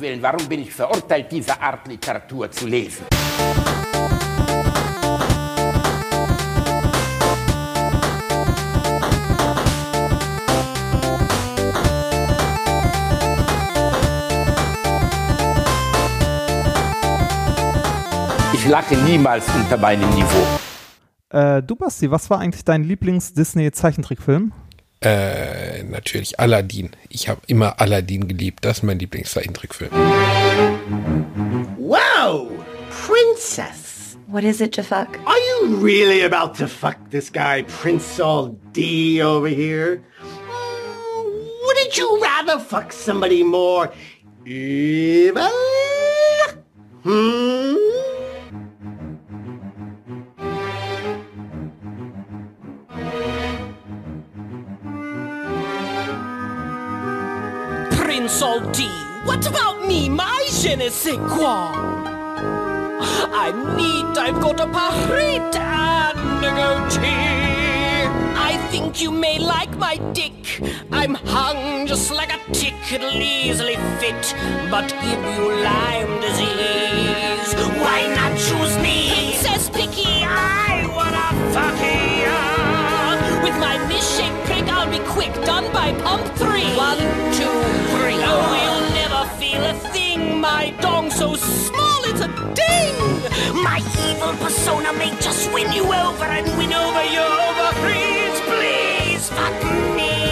Willen, warum bin ich verurteilt, diese Art Literatur zu lesen? Ich lache niemals unter meinem Niveau. Äh, du, Basti, was war eigentlich dein Lieblings-Disney-Zeichentrickfilm? Äh, natürlich Aladdin. Ich habe immer Aladdin geliebt. Das ist mein Lieblingszeichentrickfilm. Wow! Princess! What is it to fuck? Are you really about to fuck this guy, Prince All D over here? Wouldn't you rather fuck somebody more evil? Hmm? Salty, what about me? My je ne sais quoi? I'm neat, I've got a parrot and a goatee. I think you may like my dick. I'm hung just like a tick, it'll easily fit, but give you Lyme disease. Why not choose me? Princess Picky, I wanna fuck ya. With my misshapen prick, I'll be quick, done by pump three. One, two, feel a thing. My dong so small, it's a ding. My evil persona may just win you over and win over your ovaries. Please fuck me.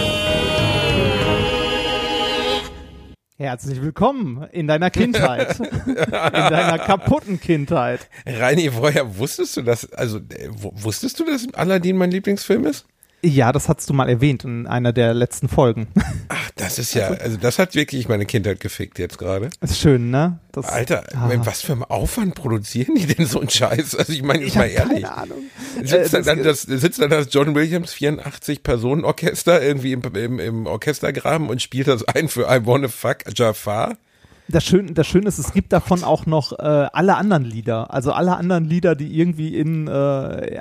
Herzlich willkommen in deiner Kindheit. in deiner kaputten Kindheit. Reini, woher wusstest du das? Also, äh, wusstest du, dass Aladdin mein Lieblingsfilm ist? Ja, das hast du mal erwähnt in einer der letzten Folgen. Ach, das ist ja, also das hat wirklich meine Kindheit gefickt jetzt gerade. Ist schön, ne? Das, Alter, Ah. mit was für einem Aufwand produzieren die denn so einen Scheiß? Also ich meine, ich mal habe ehrlich. keine Ahnung. Sitzt, Äh, dann, dann das, sitzt dann das John Williams 84 Personen Orchester irgendwie im, im, im Orchestergraben und spielt das ein für I Wanna Fuck Jafar? Das Schöne, das Schöne ist, es gibt davon auch noch äh, alle anderen Lieder. Also alle anderen Lieder, die irgendwie in äh,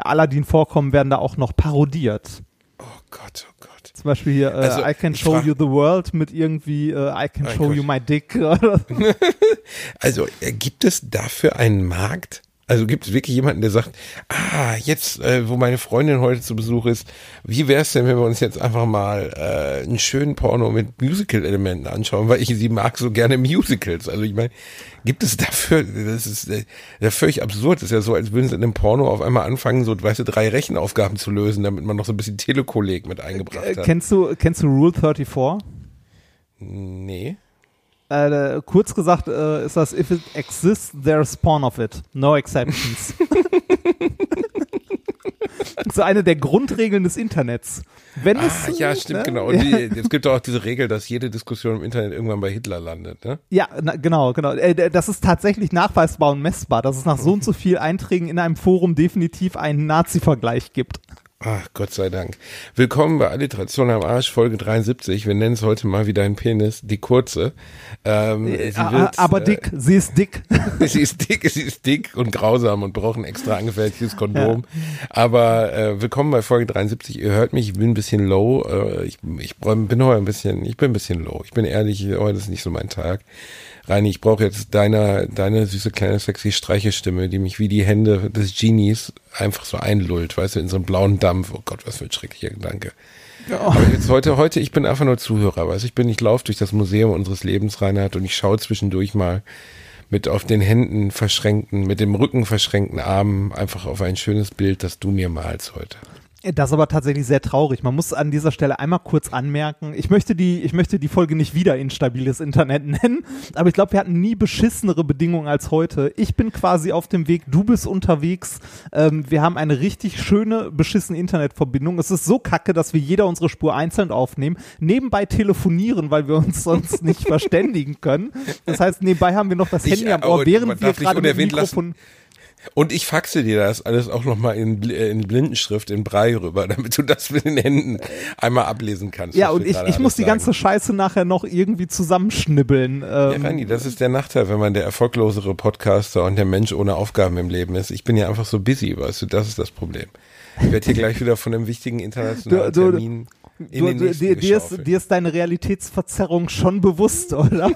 Aladdin vorkommen, werden da auch noch parodiert. Oh Gott, oh Gott. Zum Beispiel hier äh, Also, I Can Show You the World mit irgendwie äh, I Can Mein Show Gott. You My Dick. Also äh, gibt es dafür einen Markt? Also gibt es wirklich jemanden, der sagt, ah, jetzt, äh, wo meine Freundin heute zu Besuch ist, wie wäre es denn, wenn wir uns jetzt einfach mal äh, einen schönen Porno mit Musical-Elementen anschauen, weil ich sie mag so gerne Musicals. Also ich meine, gibt es dafür, das ist äh, völlig absurd. Das ist ja so, als würden sie in einem Porno auf einmal anfangen, so, weißt du, drei Rechenaufgaben zu lösen, damit man noch so ein bisschen Telekolleg mit eingebracht Äh, hat. kennst du kennst du Rule 34? nee. Äh, kurz gesagt äh, ist das If it exists, there's spawn of it. No exceptions. so eine der Grundregeln des Internets. Wenn Ah, es, ja, stimmt, ne? genau. Und die, es gibt auch diese Regel, dass jede Diskussion im Internet irgendwann bei Hitler landet, ne? Ja, na, genau, genau. Äh, das ist tatsächlich nachweisbar und messbar, dass es nach so und so viel Einträgen in einem Forum definitiv einen Nazi-Vergleich gibt. Ach, Gott sei Dank. Willkommen bei Alliteration am Arsch, Folge 73. Wir nennen es heute mal wieder ein Penis, die kurze. Ähm, sie Ah, wird, aber äh, dick, sie ist dick. sie ist dick, sie ist dick und grausam und braucht ein extra angefertigtes Kondom. Aber äh, willkommen bei Folge 73. Ihr hört mich, ich bin ein bisschen low. Äh, ich, ich bin heute ein bisschen, ich bin ein bisschen low. Ich bin ehrlich, heute ist nicht so mein Tag. Reini, ich brauche jetzt deine, deine süße kleine sexy Streichestimme, die mich wie die Hände des Genies einfach so einlullt, weißt du, in so einen blauen Dampf. Oh Gott, was für ein schrecklicher Gedanke. Aber jetzt heute, heute, ich bin einfach nur Zuhörer, weißt du, ich bin, ich laufe durch das Museum unseres Lebens, Reinhard, und ich schaue zwischendurch mal mit auf den Händen verschränkten, mit dem Rücken verschränkten Armen einfach auf ein schönes Bild, das du mir malst heute. Das ist aber tatsächlich sehr traurig. Man muss an dieser Stelle einmal kurz anmerken, ich möchte die, ich möchte die Folge nicht wieder instabiles Internet nennen, aber ich glaube, wir hatten nie beschissenere Bedingungen als heute. Ich bin quasi auf dem Weg, du bist unterwegs. Ähm, wir haben eine richtig schöne, beschissene Internetverbindung. Es ist so kacke, dass wir jeder unsere Spur einzeln aufnehmen, nebenbei telefonieren, weil wir uns sonst nicht verständigen können. Das heißt, nebenbei haben wir noch das Ich, Handy am äh, Ohr, während wir gerade mit dem unerwähnt lassen, Mikrofon Und ich faxe dir das alles auch nochmal in, äh, in Blindenschrift, in Brei rüber, damit du das mit den Händen einmal ablesen kannst. Ja, und ich, ich muss die ganze. Scheiße nachher noch irgendwie zusammenschnibbeln. Ja, Ähm, Rani, das ist der Nachteil, wenn man der erfolglosere Podcaster und der Mensch ohne Aufgaben im Leben ist. Ich bin ja einfach so busy, weißt du, das ist das Problem. Ich werde hier gleich wieder von einem wichtigen internationalen Du- du- Termin in du, den nächsten dir, dir, ist, dir ist deine Realitätsverzerrung schon bewusst, oder?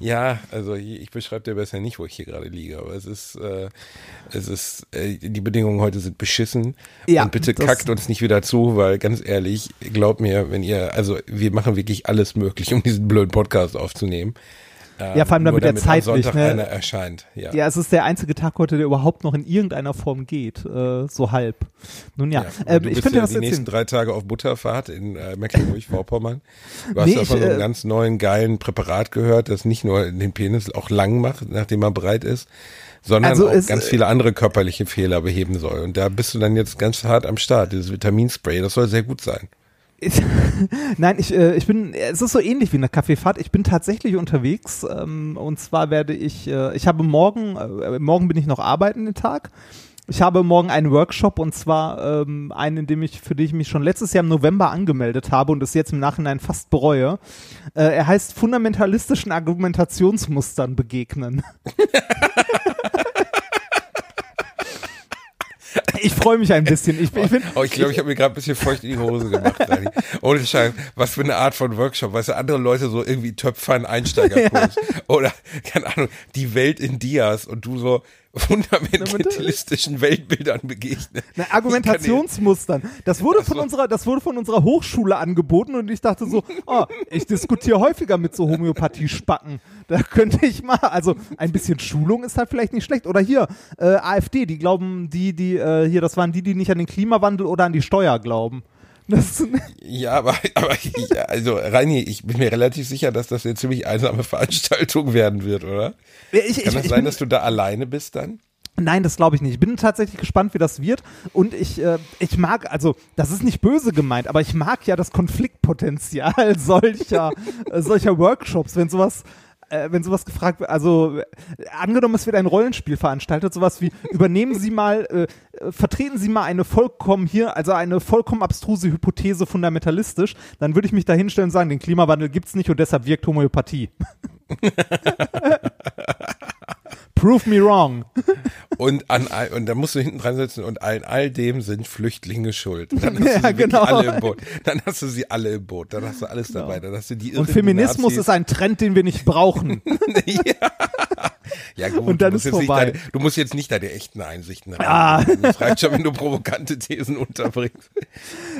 Ja, also ich ich beschreibe dir besser nicht, wo ich hier gerade liege, aber es ist, äh, es ist, äh, die Bedingungen heute sind beschissen. Ja, und bitte kackt uns nicht wieder zu, weil ganz ehrlich, glaubt mir, wenn ihr, also wir machen wirklich alles möglich, um diesen blöden Podcast aufzunehmen. Ähm, Ja, vor allem nur damit er am zeitlich, Sonntag ne? einer erscheint. Ja. Ja, es ist der einzige Tag heute, der überhaupt noch in irgendeiner Form geht, äh, so halb. Nun ja, Ja, ähm, du ich bist könnte ja was die nächsten erzählen. drei Tage auf Butterfahrt in äh, Mecklenburg-Vorpommern. Du hast Nee, davon ich, so äh, ganz neuen, geilen Präparat gehört, das nicht nur den Penis auch lang macht, nachdem er breit ist, sondern Also auch ganz viele andere körperliche Fehler beheben soll. Und da bist du dann jetzt ganz hart am Start. Dieses Vitaminspray, das soll sehr gut sein. Ich, nein, ich, äh, ich bin, es ist so ähnlich wie eine Kaffeefahrt. Ich bin tatsächlich unterwegs ähm, und zwar werde ich, äh, ich habe morgen, äh, morgen bin ich noch arbeiten den Tag. Ich habe morgen einen Workshop und zwar ähm, einen, in dem ich, für den ich mich schon letztes Jahr im November angemeldet habe und es jetzt im Nachhinein fast bereue. Äh, er heißt fundamentalistischen Argumentationsmustern begegnen. ich freue mich ein bisschen. Ich, ich bin, Oh, ich glaube, ich habe mir gerade ein bisschen feucht in die Hose gemacht. Dani. Ohne Schein. Was für eine Art von Workshop. Weißt du, andere Leute so irgendwie Töpfern Einsteigerkurs. Oder, keine Ahnung, die Welt in Dias und du so fundamentalistischen Weltbildern begegnen. Na, Argumentationsmustern. Das wurde von so. unserer, das wurde von unserer Hochschule angeboten und ich dachte so, ah, ich diskutiere häufiger mit so Homöopathie-Spacken. Da könnte ich mal, also ein bisschen Schulung ist halt vielleicht nicht schlecht. Oder hier, äh, AfD, die glauben, die, die, äh, hier, das waren die, die nicht an den Klimawandel oder an die Steuer glauben. Ja, aber, aber ja, also Reini, ich bin mir relativ sicher, dass das eine ziemlich einsame Veranstaltung werden wird, oder? ich, Kann ich, das ich sein, dass du da alleine bist dann? Nein, das glaube ich nicht. Ich bin tatsächlich gespannt, wie das wird. Und ich, äh, ich mag, also das ist nicht böse gemeint, aber ich mag ja das Konfliktpotenzial solcher, äh, solcher Workshops, wenn sowas, äh, wenn sowas gefragt wird. Also äh, angenommen, es wird ein Rollenspiel veranstaltet, sowas wie übernehmen Sie mal, äh, vertreten Sie mal eine vollkommen hier, also eine vollkommen abstruse Hypothese fundamentalistisch, dann würde ich mich da hinstellen und sagen, den Klimawandel gibt's nicht und deshalb wirkt Homöopathie. Prove me wrong. Und an all, und da musst du hinten dran sitzen und an all dem sind Flüchtlinge schuld. Dann hast du Ja, sie wirklich genau. alle im Boot. Dann hast du sie alle im Boot. Dann hast du alles dabei. Dann hast du die Und Feminismus ist ein Trend, den wir nicht brauchen. Ja gut, Und dann du, musst ist jetzt nicht vorbei. deine, du musst jetzt nicht deine echten Einsichten Ah. rein. Das reicht schon, wenn du provokante Thesen unterbringst.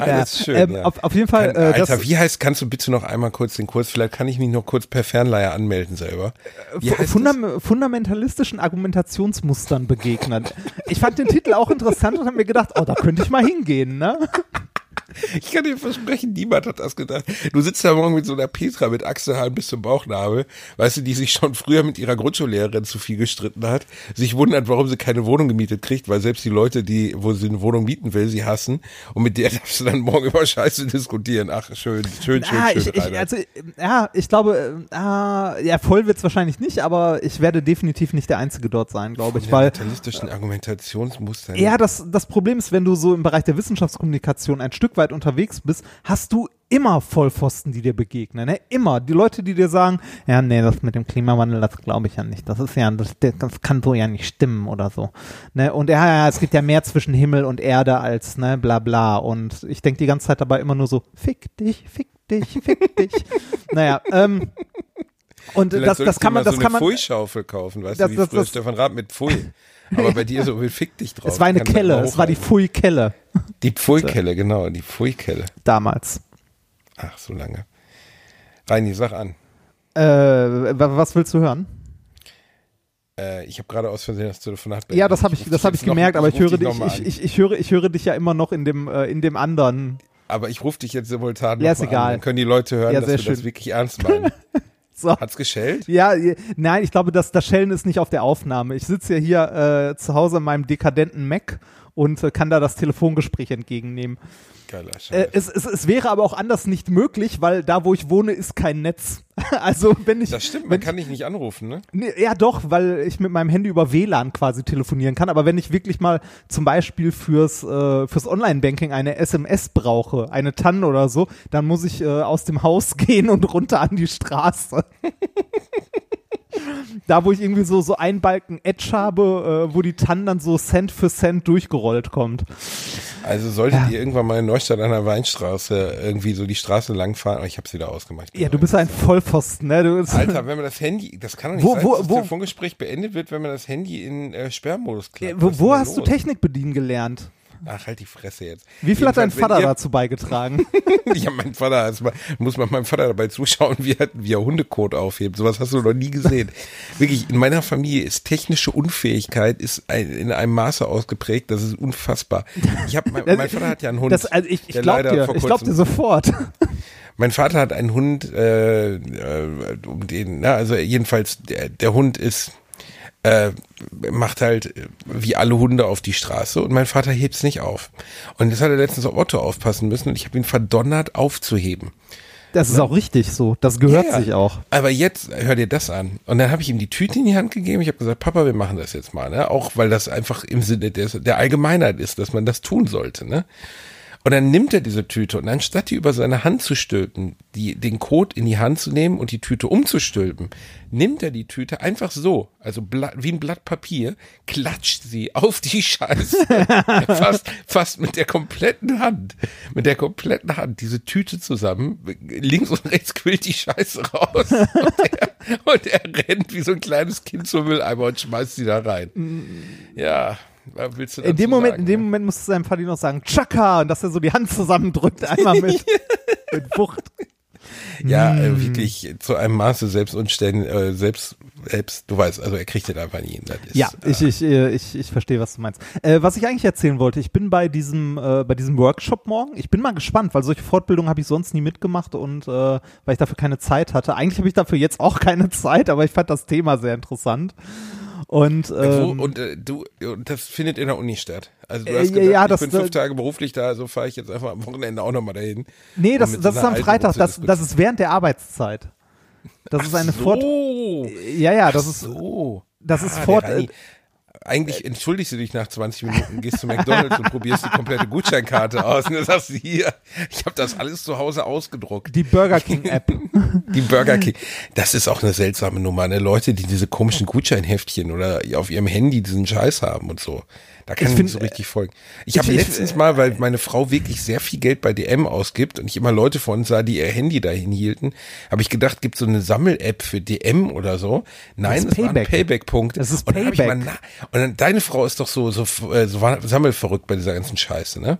Alles schön, ähm, ja. auf, auf jeden Fall. Kann, äh, Alter, wie heißt, kannst du bitte noch einmal kurz den Kurs, vielleicht kann ich mich noch kurz per Fernleihe anmelden selber. Das? fundam fundamentalistischen Argumentationsmustern begegnen. Ich fand den Titel auch interessant und habe mir gedacht, oh, da könnte ich mal hingehen, ne? Ich kann dir versprechen, niemand hat das gedacht. Du sitzt da morgen mit so einer Petra mit Achselhaaren bis zum Bauchnabel, weißt du, die sich schon früher mit ihrer Grundschullehrerin zu viel gestritten hat, sich wundert, warum sie keine Wohnung gemietet kriegt, weil selbst die Leute, die, wo sie eine Wohnung mieten will, sie hassen. Und mit der darfst du dann morgen über Scheiße diskutieren. Ach, schön, schön, schön, Ah, schön. ich, ich, also, äh, ja, ich glaube, äh, ah, ja, voll wird's wahrscheinlich nicht, aber ich werde definitiv nicht der Einzige dort sein, glaube ich, weil Fundamentalistischen Argumentationsmustern. Ja, das, das Problem ist, wenn du so im Bereich der Wissenschaftskommunikation ein Stück weit unterwegs bist, hast du immer Vollpfosten, die dir begegnen. Ne? Immer. Die Leute, die dir sagen, ja, nee, das mit dem Klimawandel, das glaube ich ja nicht. Das ist ja, das, das kann so ja nicht stimmen oder so. Ne? Und ja, ja, es gibt ja mehr zwischen Himmel und Erde als, ne, bla bla. Und ich denke die ganze Zeit dabei immer nur so, fick dich, fick dich, fick dich. naja, ähm, und Vielleicht das, das kann man, das so kann man, Pfui-Schaufel kaufen, weißt Das- du, wie das- das- Stefan Raab mit Pfui. Aber bei dir so mit Fick dich drauf. es war eine Kelle, es war die. Pfui-Kelle Die Pfui-Kelle, genau, die Pfui-Kelle. damals. Ach, so lange. Reini, sag an. Äh, wa- was willst du hören? Äh, ich habe gerade aus Versehen das Telefonat Ja, das habe ich, ruf das habe ich jetzt noch- gemerkt, aber ich höre dich ich, ich, ich höre, ich höre dich ja immer noch in dem, äh, in dem anderen. Aber ich rufe dich jetzt simultan Ja, ist egal. An. Dann können die Leute hören, Ja, dass wir das schön. wirklich ernst meinen. So. Hat's geschellt? Ja, nein, ich glaube, das, das Schellen ist nicht auf der Aufnahme. Ich sitze ja hier äh, zu Hause in meinem dekadenten Mac und äh, kann da das Telefongespräch entgegennehmen. Geiler. Äh, es, es, es wäre aber auch anders nicht möglich, weil da, wo ich wohne, ist kein Netz. also wenn ich, das stimmt, man kann dich nicht anrufen, ne? Nee, ja, doch, weil ich mit meinem Handy über WLAN quasi telefonieren kann. Aber wenn ich wirklich mal zum Beispiel fürs, äh, fürs Online-Banking eine SMS brauche, eine TAN oder so, dann muss ich äh, aus dem Haus gehen und runter an die Straße. da, wo ich irgendwie so, so einen Balken Edge habe, äh, wo die TAN dann so Cent für Cent durchgerollt kommt. Also solltet ihr irgendwann mal in Neustadt an der Weinstraße irgendwie so die Straße langfahren, oh, ich habe es wieder ausgemacht. Ja, du bist ein Vollpfosten, ne? Du Alter, wenn man das Handy, das kann doch nicht Wo- sein, wo- dass das wo- Telefongespräch beendet wird, wenn man das Handy in äh, Sperrmodus klappt. Ja, wo wo hast du los? Technik bedienen gelernt? Ach, halt die Fresse jetzt. Wie viel hat dein Vater ihr- dazu beigetragen? ja, mein Vater, also, muss man meinem Vater dabei zuschauen, wie er, wie er Hundekot aufhebt. Sowas hast du noch nie gesehen. Wirklich, in meiner Familie ist technische Unfähigkeit ist ein, in einem Maße ausgeprägt, das ist unfassbar. Ich hab, mein, mein Vater hat ja einen Hund. Das, also ich, ich der glaub leider dir, ich glaub dir sofort. Mein Vater hat einen Hund, äh, äh, um den, na, also jedenfalls, der, der Hund ist, äh, macht halt äh, wie alle Hunde auf die Straße und mein Vater hebt's nicht auf. Und jetzt hat er letztens auf Otto aufpassen müssen und ich habe ihn verdonnert aufzuheben. Das ist auch richtig so. Das gehört Ja, sich auch. Aber jetzt hör dir das an. Und dann habe ich ihm die Tüte in die Hand gegeben. Ich habe gesagt, Papa, wir machen das jetzt mal, ne? Auch weil das einfach im Sinne des, der Allgemeinheit ist, dass man das tun sollte, ne? Und dann nimmt er diese Tüte und anstatt die über seine Hand zu stülpen, die, den Code in die Hand zu nehmen und die Tüte umzustülpen, nimmt er die Tüte einfach so, also Blatt, wie ein Blatt Papier, klatscht sie auf die Scheiße. fast, fast mit der kompletten Hand, mit der kompletten Hand, diese Tüte zusammen, links und rechts quillt die Scheiße raus. Und er, und er rennt wie so ein kleines Kind zum Mülleimer und schmeißt sie da rein. Ja, was willst du In dem Moment, sagen, in dem? Moment musste seinem Vati noch sagen, Chaka, und dass er so die Hand zusammendrückt, einmal mit, mit Wucht. Ja, Mm. äh, wirklich zu einem Maße selbst unständig, äh, selbst, selbst, du weißt, also er kriegt den einfach nie hin. Ja, äh, ich, ich, äh, ich, ich verstehe, was du meinst. Äh, was ich eigentlich erzählen wollte, ich bin bei diesem, äh, bei diesem Workshop morgen. Ich bin mal gespannt, weil solche Fortbildungen habe ich sonst nie mitgemacht und äh, weil ich dafür keine Zeit hatte. Eigentlich habe ich dafür jetzt auch keine Zeit, aber ich fand das Thema sehr interessant. Und, Wo, ähm, und äh, du, das findet in der Uni statt. Also du Äh, hast ja, gedacht, ja, ich das- bin fünf Tage beruflich da, also fahre ich jetzt einfach am Wochenende auch nochmal dahin. nee, das, das ist am Freitag, das, das ist während der Arbeitszeit. Das ist eine Fort... so. Ja, ja, das ist, so. das ist Ah, fort... Reini. Äh, Eigentlich entschuldigst du dich nach 20 Minuten, gehst zu McDonalds und probierst die komplette Gutscheinkarte aus und dann sagst du hier, ich habe das alles zu Hause ausgedruckt. die Burger King App. Die Burger King. Das ist auch eine seltsame Nummer, ne? Leute, die diese komischen Gutscheinheftchen oder auf ihrem Handy diesen Scheiß haben und so. Da kann Ich ich, nicht so richtig folgen. Ich ich- habe letztens mal, weil meine Frau wirklich sehr viel Geld bei DM ausgibt und ich immer Leute von uns sah, die ihr Handy dahin hielten, habe ich gedacht, gibt so eine Sammel-App für DM oder so. Nein, Das es ist war ein Payback. Payback-Punkt. Das ist und dann mal Und dann, deine Frau ist doch so, so, äh, so sammelverrückt bei dieser ganzen Scheiße, ne?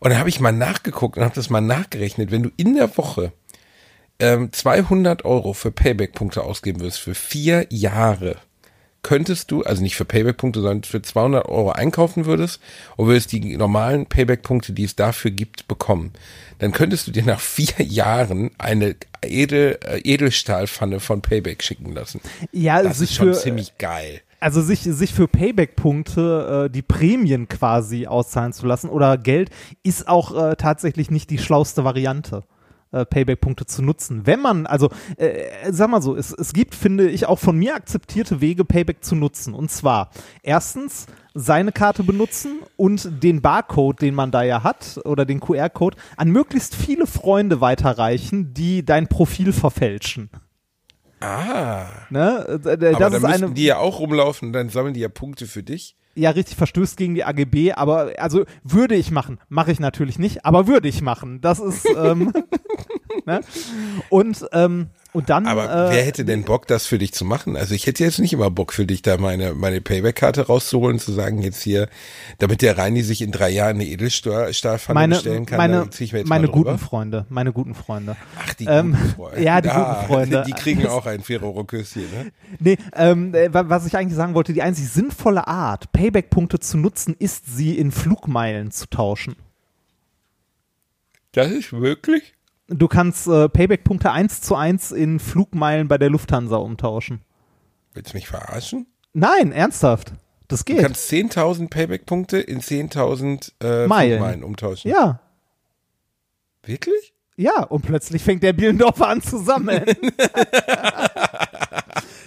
Und dann habe ich mal nachgeguckt und habe das mal nachgerechnet. Wenn du in der Woche ähm, 200 Euro für Payback-Punkte ausgeben wirst für vier Jahre, könntest du, also nicht für Payback-Punkte, sondern für 200 Euro einkaufen würdest und würdest die normalen Payback-Punkte, die es dafür gibt, bekommen, dann könntest du dir nach vier Jahren eine Edel, äh, Edelstahlpfanne von Payback schicken lassen. Ja, Das ist schon für, ziemlich geil. Also sich, sich für Payback-Punkte äh, die Prämien quasi auszahlen zu lassen oder Geld ist auch äh, tatsächlich nicht die schlauste Variante. Äh, Payback-Punkte zu nutzen. Wenn man, also, äh, sag mal so, es, es gibt, finde ich, auch von mir akzeptierte Wege, Payback zu nutzen. Und zwar, erstens, seine Karte benutzen und den Barcode, den man da ja hat, oder den QR-Code, an möglichst viele Freunde weiterreichen, die dein Profil verfälschen. Ah. Ne? Äh, äh, Aber Das dann ist eine, die ja auch rumlaufen, dann sammeln die ja Punkte für dich. Ja richtig verstößt gegen die AGB, aber also würde ich machen, mache ich natürlich nicht, aber würde ich machen. Das ist ähm, ne? und ähm, und dann Aber äh, wer hätte denn Bock, das für dich zu machen? Also ich hätte jetzt nicht immer Bock für dich, da meine, meine Payback-Karte rauszuholen, zu sagen, jetzt hier, damit der Reini sich in drei Jahren eine Edelstahlpfanne meine bestellen kann, meine dann zieh ich mir jetzt meine mal drüber. guten Freunde, meine guten Freunde. Ach, die Ähm, guten Freunde. ja, die Ah, guten Freunde. Die kriegen auch ein Ferrero-Küsschen, ne? Nee, ähm, äh, wa- was ich eigentlich sagen wollte, die einzig sinnvolle Art, Payback-Punkte zu nutzen, ist sie in Flugmeilen zu tauschen. Das ist wirklich? Du kannst äh, Payback-Punkte eins zu eins in Flugmeilen bei der Lufthansa umtauschen. Willst du mich verarschen? Nein, ernsthaft. Das Du geht. kannst 10.000 Payback-Punkte in 10.000 äh, Meilen. Flugmeilen umtauschen. Ja, Wirklich? ja, und plötzlich fängt der Bielendorfer an zu sammeln.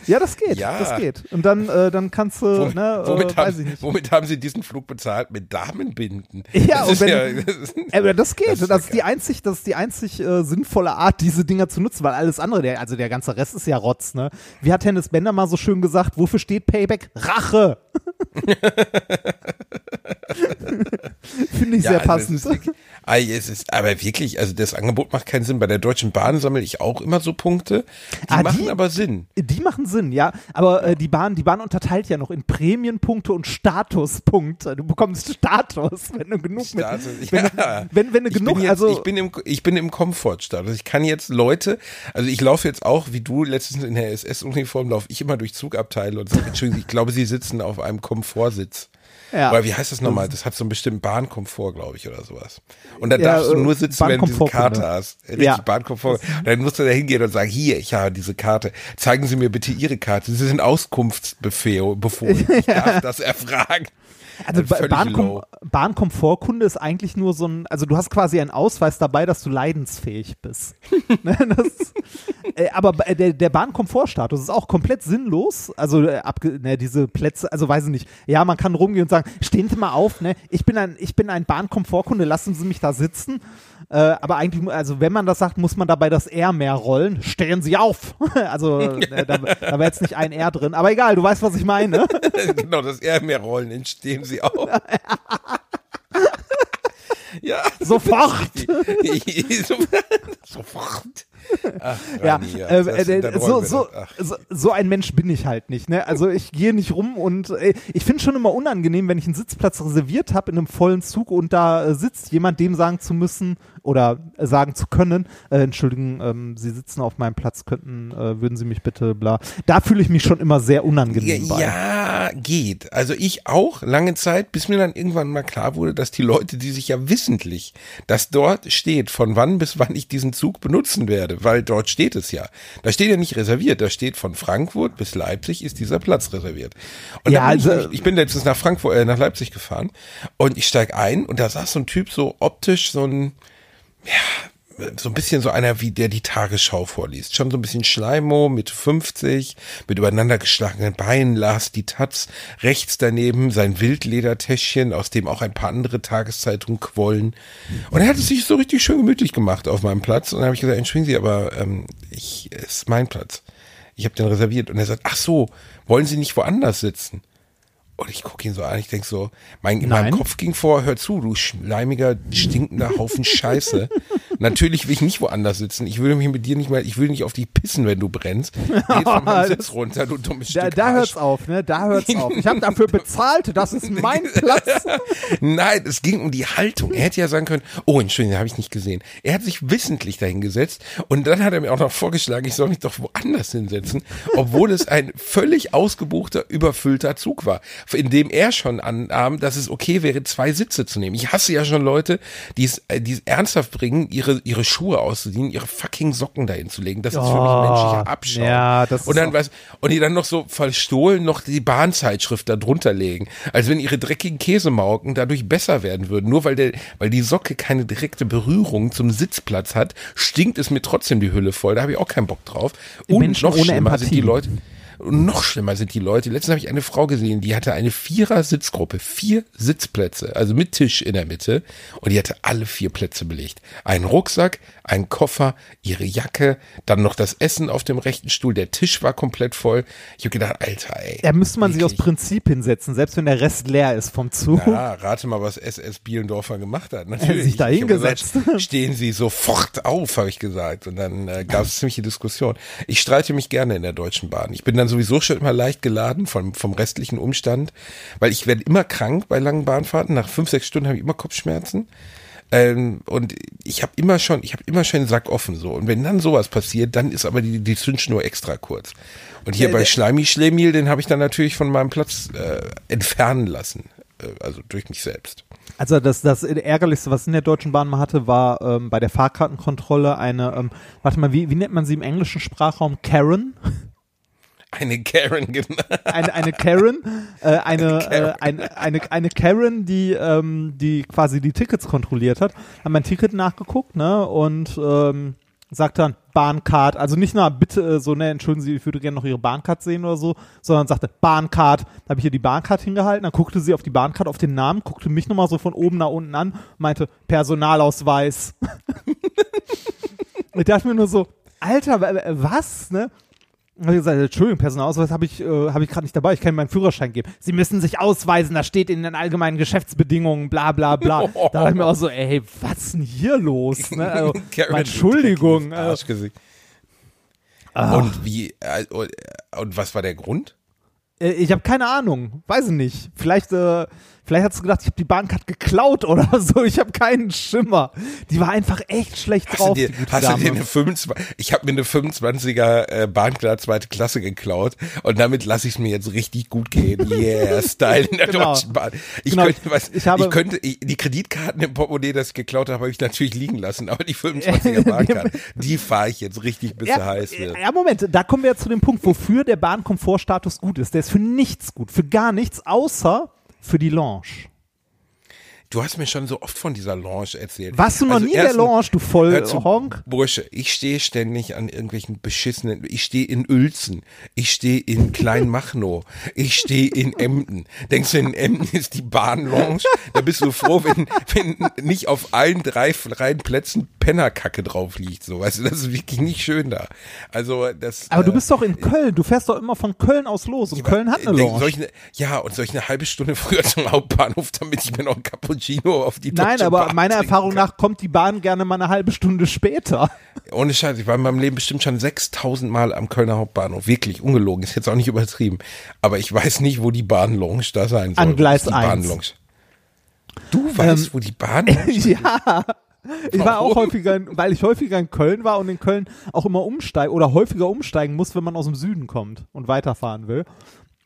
ja, das geht, Ja. das geht. Und dann, äh, dann kannst du, Womit, ne, womit, äh, weiß ich haben, nicht. womit haben sie diesen Flug bezahlt? Mit Damenbinden. Ja, das und ist wenn- ja, das ist, Aber das geht. Das Das ist ist, ja die einzig, das ist die einzig äh, sinnvolle Art, diese Dinger zu nutzen, weil alles andere, der, also der ganze Rest ist ja Rotz, ne? Wie hat Hennes Bender mal so schön gesagt, wofür steht Payback? Rache! Finde ich Ja, sehr also passend. Es ist, wirklich- Ah, es ist aber wirklich, also das Angebot macht keinen Sinn. Bei der Deutschen Bahn sammle ich auch immer so Punkte. Die Ah, machen die- aber Sinn. Die machen Sinn, ja. Aber äh, die Bahn, die Bahn unterteilt ja noch in Prämienpunkte und Statuspunkte. Du bekommst Status, wenn du genug Status, mit, wenn, ja. wenn, wenn du Ich genug, bin jetzt, also ich bin im, ich bin im Komfortstatus. Ich kann jetzt Leute, also ich laufe jetzt auch, wie du letztens in der SS-Uniform, laufe ich immer durch Zugabteile und sage, Entschuldigung, ich glaube, Sie sitzen auf einem Komfortsitz. Ja. Oder wie heißt das nochmal? Das hat so einen bestimmten Bahnkomfort, glaube ich, oder sowas. Und da Ja, darfst du nur sitzen, wenn du diese. Karte hast. Richtig, Ja. Bahnkomfort. Und dann musst du da hingehen und sagen, hier, ich habe diese Karte. Zeigen Sie mir bitte Ihre Karte. Sie sind Auskunftsbefohlen. Ich darf das erfragen. Also völlig Bahnkom. Bahnkomfortkunde ist eigentlich nur so ein, also du hast quasi einen Ausweis dabei, dass du leidensfähig bist. Ne, das, äh, aber der, der Bahnkomfortstatus ist auch komplett sinnlos. Also äh, abge, ne, diese Plätze, also weiß ich nicht. Ja, man kann rumgehen und sagen, stehen Sie mal auf, ne? Ich bin ein, ich bin ein Bahnkomfortkunde, lassen Sie mich da sitzen. Äh, aber eigentlich, also wenn man das sagt, muss man dabei das R mehr rollen. Stehen Sie auf. also äh, da, da wäre jetzt nicht ein R drin. Aber egal, du weißt, was ich meine. genau, das eher mehr Rollen entstehen sie auch. ja. Sofort. So- Sofort. Ach, Ja, äh, das- äh, so, so, so, so ein Mensch bin ich halt nicht. Ne? Also ich gehe nicht rum und äh, ich finde schon immer unangenehm, wenn ich einen Sitzplatz reserviert habe in einem vollen Zug und da äh, sitzt jemand, dem sagen zu müssen oder äh, sagen zu können, äh, Entschuldigen, ähm, Sie sitzen auf meinem Platz, könnten, würden Sie mich bitte bla. Da fühle ich mich schon immer sehr unangenehm bei. Ja, geht. Also ich auch lange Zeit, bis mir dann irgendwann mal klar wurde, dass die Leute, die sich ja wissentlich, dass dort steht, von wann bis wann ich diesen Zug benutzen werde, weil dort steht es ja. Da steht ja nicht reserviert, da steht von Frankfurt bis Leipzig ist dieser Platz reserviert. Und Ja, bin ich, also- nämlich- ich bin letztens nach Frankfurt, äh, nach Leipzig gefahren und ich steig ein und da saß so ein Typ so optisch so ein so ein bisschen so einer, wie der die Tagesschau vorliest. Schon so ein bisschen Schleimo mit 50, mit übereinander geschlagenen Beinen, las die Taz, rechts daneben sein Wildledertäschchen, aus dem auch ein paar andere Tageszeitungen quollen. Und er hat es sich so richtig schön gemütlich gemacht auf meinem Platz. Und dann habe ich gesagt, entschuldigen Sie, aber ähm, ich es ist mein Platz. Ich habe den reserviert. Und er sagt, ach so, wollen Sie nicht woanders sitzen? Und ich gucke ihn so an, ich denk so, mein, in Nein. meinem Kopf ging vor, hör zu, du schleimiger, stinkender Haufen Scheiße. Natürlich will ich nicht woanders sitzen. Ich will mich mit dir nicht mal, ich will nicht auf dich pissen, wenn du brennst. Geh von meinem Sitz runter, du dummes Da, Stück da Arsch. hört's auf, ne? Da hört's auf. Ich habe dafür bezahlt, das ist mein Platz. Nein, es ging um die Haltung. Er hätte ja sagen können, oh, Entschuldigung, habe ich nicht gesehen. Er hat sich wissentlich dahingesetzt und dann hat er mir auch noch vorgeschlagen, ich soll mich doch woanders hinsetzen, obwohl es ein völlig ausgebuchter, überfüllter Zug war, in dem er schon annahm, dass es okay wäre, zwei Sitze zu nehmen. Ich hasse ja schon Leute, die es, äh, die es ernsthaft bringen, ihre, ihre Schuhe auszuziehen, ihre fucking Socken dahin zu legen. Das ist für mich Oh, menschlicher Abschau. ja, das und dann was, und die dann noch so verstohlen noch die Bahnzeitschrift da drunter legen. Als wenn ihre dreckigen Käsemauken dadurch besser werden würden. Nur weil der, weil die Socke keine direkte Berührung zum Sitzplatz hat, stinkt es mir trotzdem die Hülle voll. Da habe ich auch keinen Bock drauf. Und Menschen noch ohne schlimmer sind die. Leute. Und noch schlimmer sind die Leute. Letztens habe ich eine Frau gesehen, die hatte eine Vierer-Sitzgruppe, vier Sitzplätze, also mit Tisch in der Mitte. Und die hatte alle vier Plätze belegt. Einen Rucksack, einen Koffer, ihre Jacke, dann noch das Essen auf dem rechten Stuhl. Der Tisch war komplett voll. Ich habe gedacht, Alter, ey. Da müsste man sich aus wirklich. Prinzip hinsetzen, selbst wenn der Rest leer ist vom Zug. Ja, rate mal, was SS Bielendorfer gemacht hat. Natürlich. sich da hingesetzt. Stehen Sie sofort auf, habe ich gesagt. Und dann äh, gab es ziemliche Diskussion. Ich streite mich gerne in der Deutschen Bahn. Ich bin dann sowieso schon immer leicht geladen vom, vom restlichen Umstand, weil ich werde immer krank bei langen Bahnfahrten. Nach fünf, sechs Stunden habe ich immer Kopfschmerzen. Ähm, und ich habe immer schon, ich habe immer schon den Sack offen so. Und wenn dann sowas passiert, dann ist aber die, die Zündschnur extra kurz. Und hier Ja, bei Schleimi Schlemiel, den habe ich dann natürlich von meinem Platz äh, entfernen lassen. Äh, also durch mich selbst. Also das, das Ärgerlichste, was ich in der Deutschen Bahn mal hatte, war ähm, bei der Fahrkartenkontrolle eine, ähm, warte mal, wie, wie nennt man sie im englischen Sprachraum? Karen? Eine Karen, genau. Eine, eine Karen, äh, eine, äh, eine, eine, eine Karen, die, ähm, die quasi die Tickets kontrolliert hat, hat mein Ticket nachgeguckt, ne, und ähm, sagt dann Bahncard, also nicht nur bitte äh, so, ne, entschuldigen Sie, ich würde gerne noch Ihre Bahncard sehen oder so, sondern sagte Bahncard, da habe ich ihr die Bahncard hingehalten, dann guckte sie auf die Bahncard, auf den Namen, guckte mich nochmal so von oben nach unten an, meinte Personalausweis. ich dachte mir nur so, Alter, wa- was, ne? Hab ich gesagt, Entschuldigung, Personalausweis habe ich, äh, hab ich gerade nicht dabei, ich kann Ihnen meinen Führerschein geben. Sie müssen sich ausweisen, das steht in den allgemeinen Geschäftsbedingungen, bla bla bla. da dachte ich mir auch so, ey, was ist denn hier los? Ne? Also, Entschuldigung. Äh, Arschgesicht. Ah. Und wie, äh, und was war der Grund? äh, ich habe keine Ahnung, weiß ich nicht. Vielleicht, äh, vielleicht hast du gedacht, ich habe die Bahncard geklaut oder so. Ich habe keinen Schimmer. Die war einfach echt schlecht Hast, drauf, du dir, hast du Dame. dir eine 25, ich habe mir eine 25er äh, Bahncard zweite Klasse geklaut und damit lasse ich es mir jetzt richtig gut gehen. Yeah, Style in der Genau. Deutschen Bahn. Ich Genau, könnte, was, ich habe- ich könnte, ich, die Kreditkarten im Portemonnaie, das ich geklaut habe, habe ich natürlich liegen lassen, aber die 25er Bahncard, die fahre ich jetzt richtig, bis sie ja, heiß wird. ja, Moment, da kommen wir jetzt zu dem Punkt, wofür der Bahnkomfortstatus gut ist. Der ist für nichts gut, für gar nichts, außer für die Lounge. Du hast mir schon so oft von dieser Lounge erzählt. Warst du noch Also nie in der Lounge, du voll Honk? Bursche, ich stehe ständig an irgendwelchen beschissenen, ich stehe in Uelzen, ich stehe in Kleinmachnow, ich stehe in Emden. Denkst du, in Emden ist die Bahnlounge? Da bist du froh, wenn, wenn nicht auf allen drei freien Plätzen Pennerkacke drauf liegt, so, weißt du, das ist wirklich nicht schön da. Also, das. Aber du äh, bist doch in Köln, du fährst doch immer von Köln aus los und Köln hat eine Denk, Lounge. soll ich ne, ja, und soll ich eine halbe Stunde früher zum Hauptbahnhof, damit ich mir noch ein Cappuccino auf die Nein, aber Bahn meiner Erfahrung kann? nach kommt die Bahn gerne mal eine halbe Stunde später. Ohne Scheiß, ich war in meinem Leben bestimmt schon 6000 Mal am Kölner Hauptbahnhof. Wirklich, ungelogen, ist jetzt auch nicht übertrieben. Aber ich weiß nicht, wo die Bahnlounge da sein soll. An Gleis ist die 1. Bahnlounge? Du weißt, wo die Bahn ja. Ich war auch häufiger, in, weil ich häufiger in Köln war und in Köln auch immer umsteigen oder häufiger umsteigen muss, wenn man aus dem Süden kommt und weiterfahren will.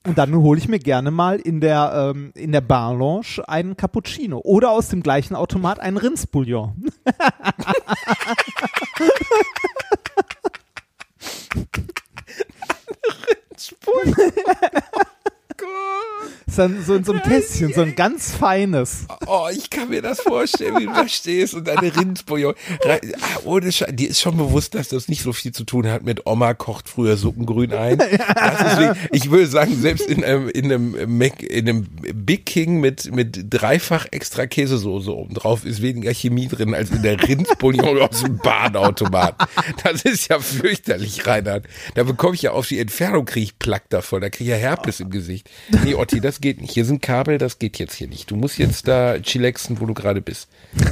Und dann hole ich mir gerne mal in der, ähm, in der Barlounge einen Cappuccino oder aus dem gleichen Automat einen Rindsbouillon. ist dann so in so einem Tässchen, so ein ganz feines. Oh, ich kann mir das vorstellen, wie du da stehst und deine Rindsbouillon. Ah, ohne Scheiß, dir ist schon bewusst, dass das nicht so viel zu tun hat mit Oma kocht früher Suppengrün ein. Das ist ich würde sagen, selbst in einem, in einem, Mac, in einem Big King mit, mit dreifach extra Käsesoße oben drauf ist weniger Chemie drin als in der Rindsbouillon aus dem Bahnautomat. Das ist ja fürchterlich, Reinhard. Da bekomme ich ja auf die Entfernung kriege ich Plack davon. Da kriege ich ja Herpes im Gesicht. Nee, Otti, das geht nicht. Hier sind Kabel, das geht jetzt hier nicht. Du musst jetzt da chillaxen, wo du gerade bist.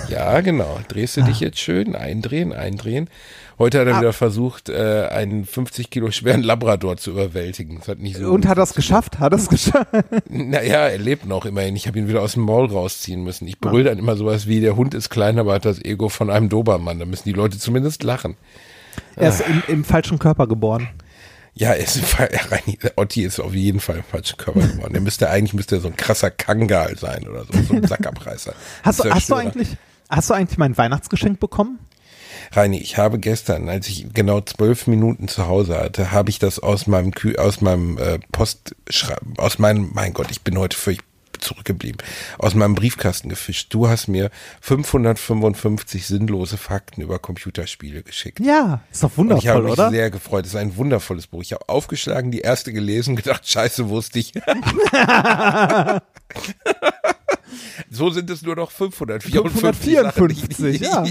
Ja, genau. Drehst du dich jetzt schön, eindrehen, eindrehen. Heute hat er wieder versucht, äh, einen 50 Kilo schweren Labrador zu überwältigen. Das hat nicht so Und hat das geschafft? Hat das geschafft? naja, er lebt noch immerhin. Ich habe ihn wieder aus dem Maul rausziehen müssen. Ich brüll dann immer sowas wie, der Hund ist klein, aber hat das Ego von einem Dobermann. Da müssen die Leute zumindest lachen. Er ist im, im falschen Körper geboren. Ja, er ist Reini, Otti ist auf jeden Fall im falschen Körper geworden. Der müsste eigentlich müsste so ein krasser Kangal sein oder so, so ein Sackabreißer. Hast du, hast du eigentlich, hast du eigentlich mein Weihnachtsgeschenk bekommen? Reini, ich habe gestern, als ich genau zwölf Minuten zu Hause hatte, habe ich das aus meinem Kü aus meinem äh, Postschreiben, aus meinem, mein Gott, ich bin heute völlig zurückgeblieben, aus meinem Briefkasten gefischt. Du hast mir 555 sinnlose Fakten über Computerspiele geschickt. Ja, ist doch Und ich habe wundervoll, mich oder? sehr gefreut. Es ist ein wundervolles Buch. Ich habe aufgeschlagen, die erste gelesen, gedacht, scheiße, wusste ich. so sind es nur noch 554. 554, ja.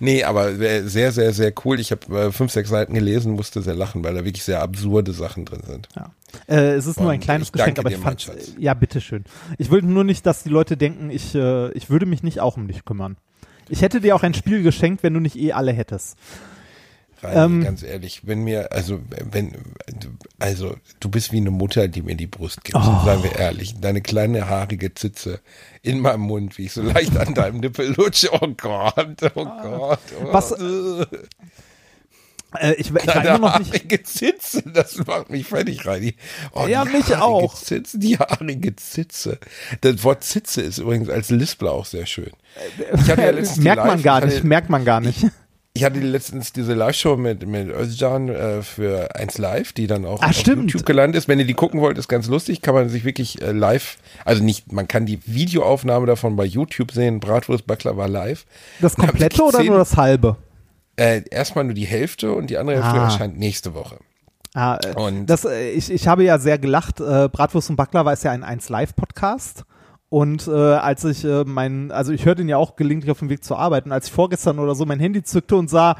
Nee, aber sehr, sehr, sehr cool. Ich habe äh, fünf, sechs Seiten gelesen, musste sehr lachen, weil da wirklich sehr absurde Sachen drin sind. Ja. Äh, es ist nur ein Und kleines Geschenk, aber ich fand ja bitteschön. Ich wollte nur nicht, dass die Leute denken, ich, äh, ich würde mich nicht auch um dich kümmern. Ich hätte dir auch ein Spiel geschenkt, wenn du nicht eh alle hättest. Rein, Ähm, ganz ehrlich, wenn mir, also, wenn, also, du bist wie eine Mutter, die mir die Brust gibt, Oh. seien wir ehrlich. Deine kleine haarige Zitze in meinem Mund, wie ich so leicht an deinem Nippel lutsche. Oh Gott, oh Gott. Oh. Was- Äh, ich, ich Deine immer noch nicht. haarige Zitze, das macht mich fertig, Reini. Oh, Ja, mich auch. Zitze, die haarige Zitze. Das Wort Zitze ist übrigens als Lispler auch sehr schön. Ich hatte ja letztens die merkt man Live- gar ich nicht, hatte- merkt man gar nicht. Ich hatte letztens diese Live-Show mit, mit Özcan äh, für 1 Live, die dann auch Ah, auf stimmt. YouTube gelandet ist. Wenn ihr die gucken wollt, ist ganz lustig, kann man sich wirklich äh, live, also nicht, man kann die Videoaufnahme davon bei YouTube sehen, Bratwurst Baklava live. Das komplette oder nur das halbe? Äh, erstmal nur die Hälfte und die andere Hälfte Ah. erscheint nächste Woche. Ah, äh, Und- das, äh, ich, ich habe ja sehr gelacht. Äh, Bratwurst und Baklava ist ja ein 1 Live Podcast. Und äh, als ich äh, mein, also ich hörte ihn ja auch gelegentlich auf dem Weg zur Arbeit. Und als ich vorgestern oder so mein Handy zückte und sah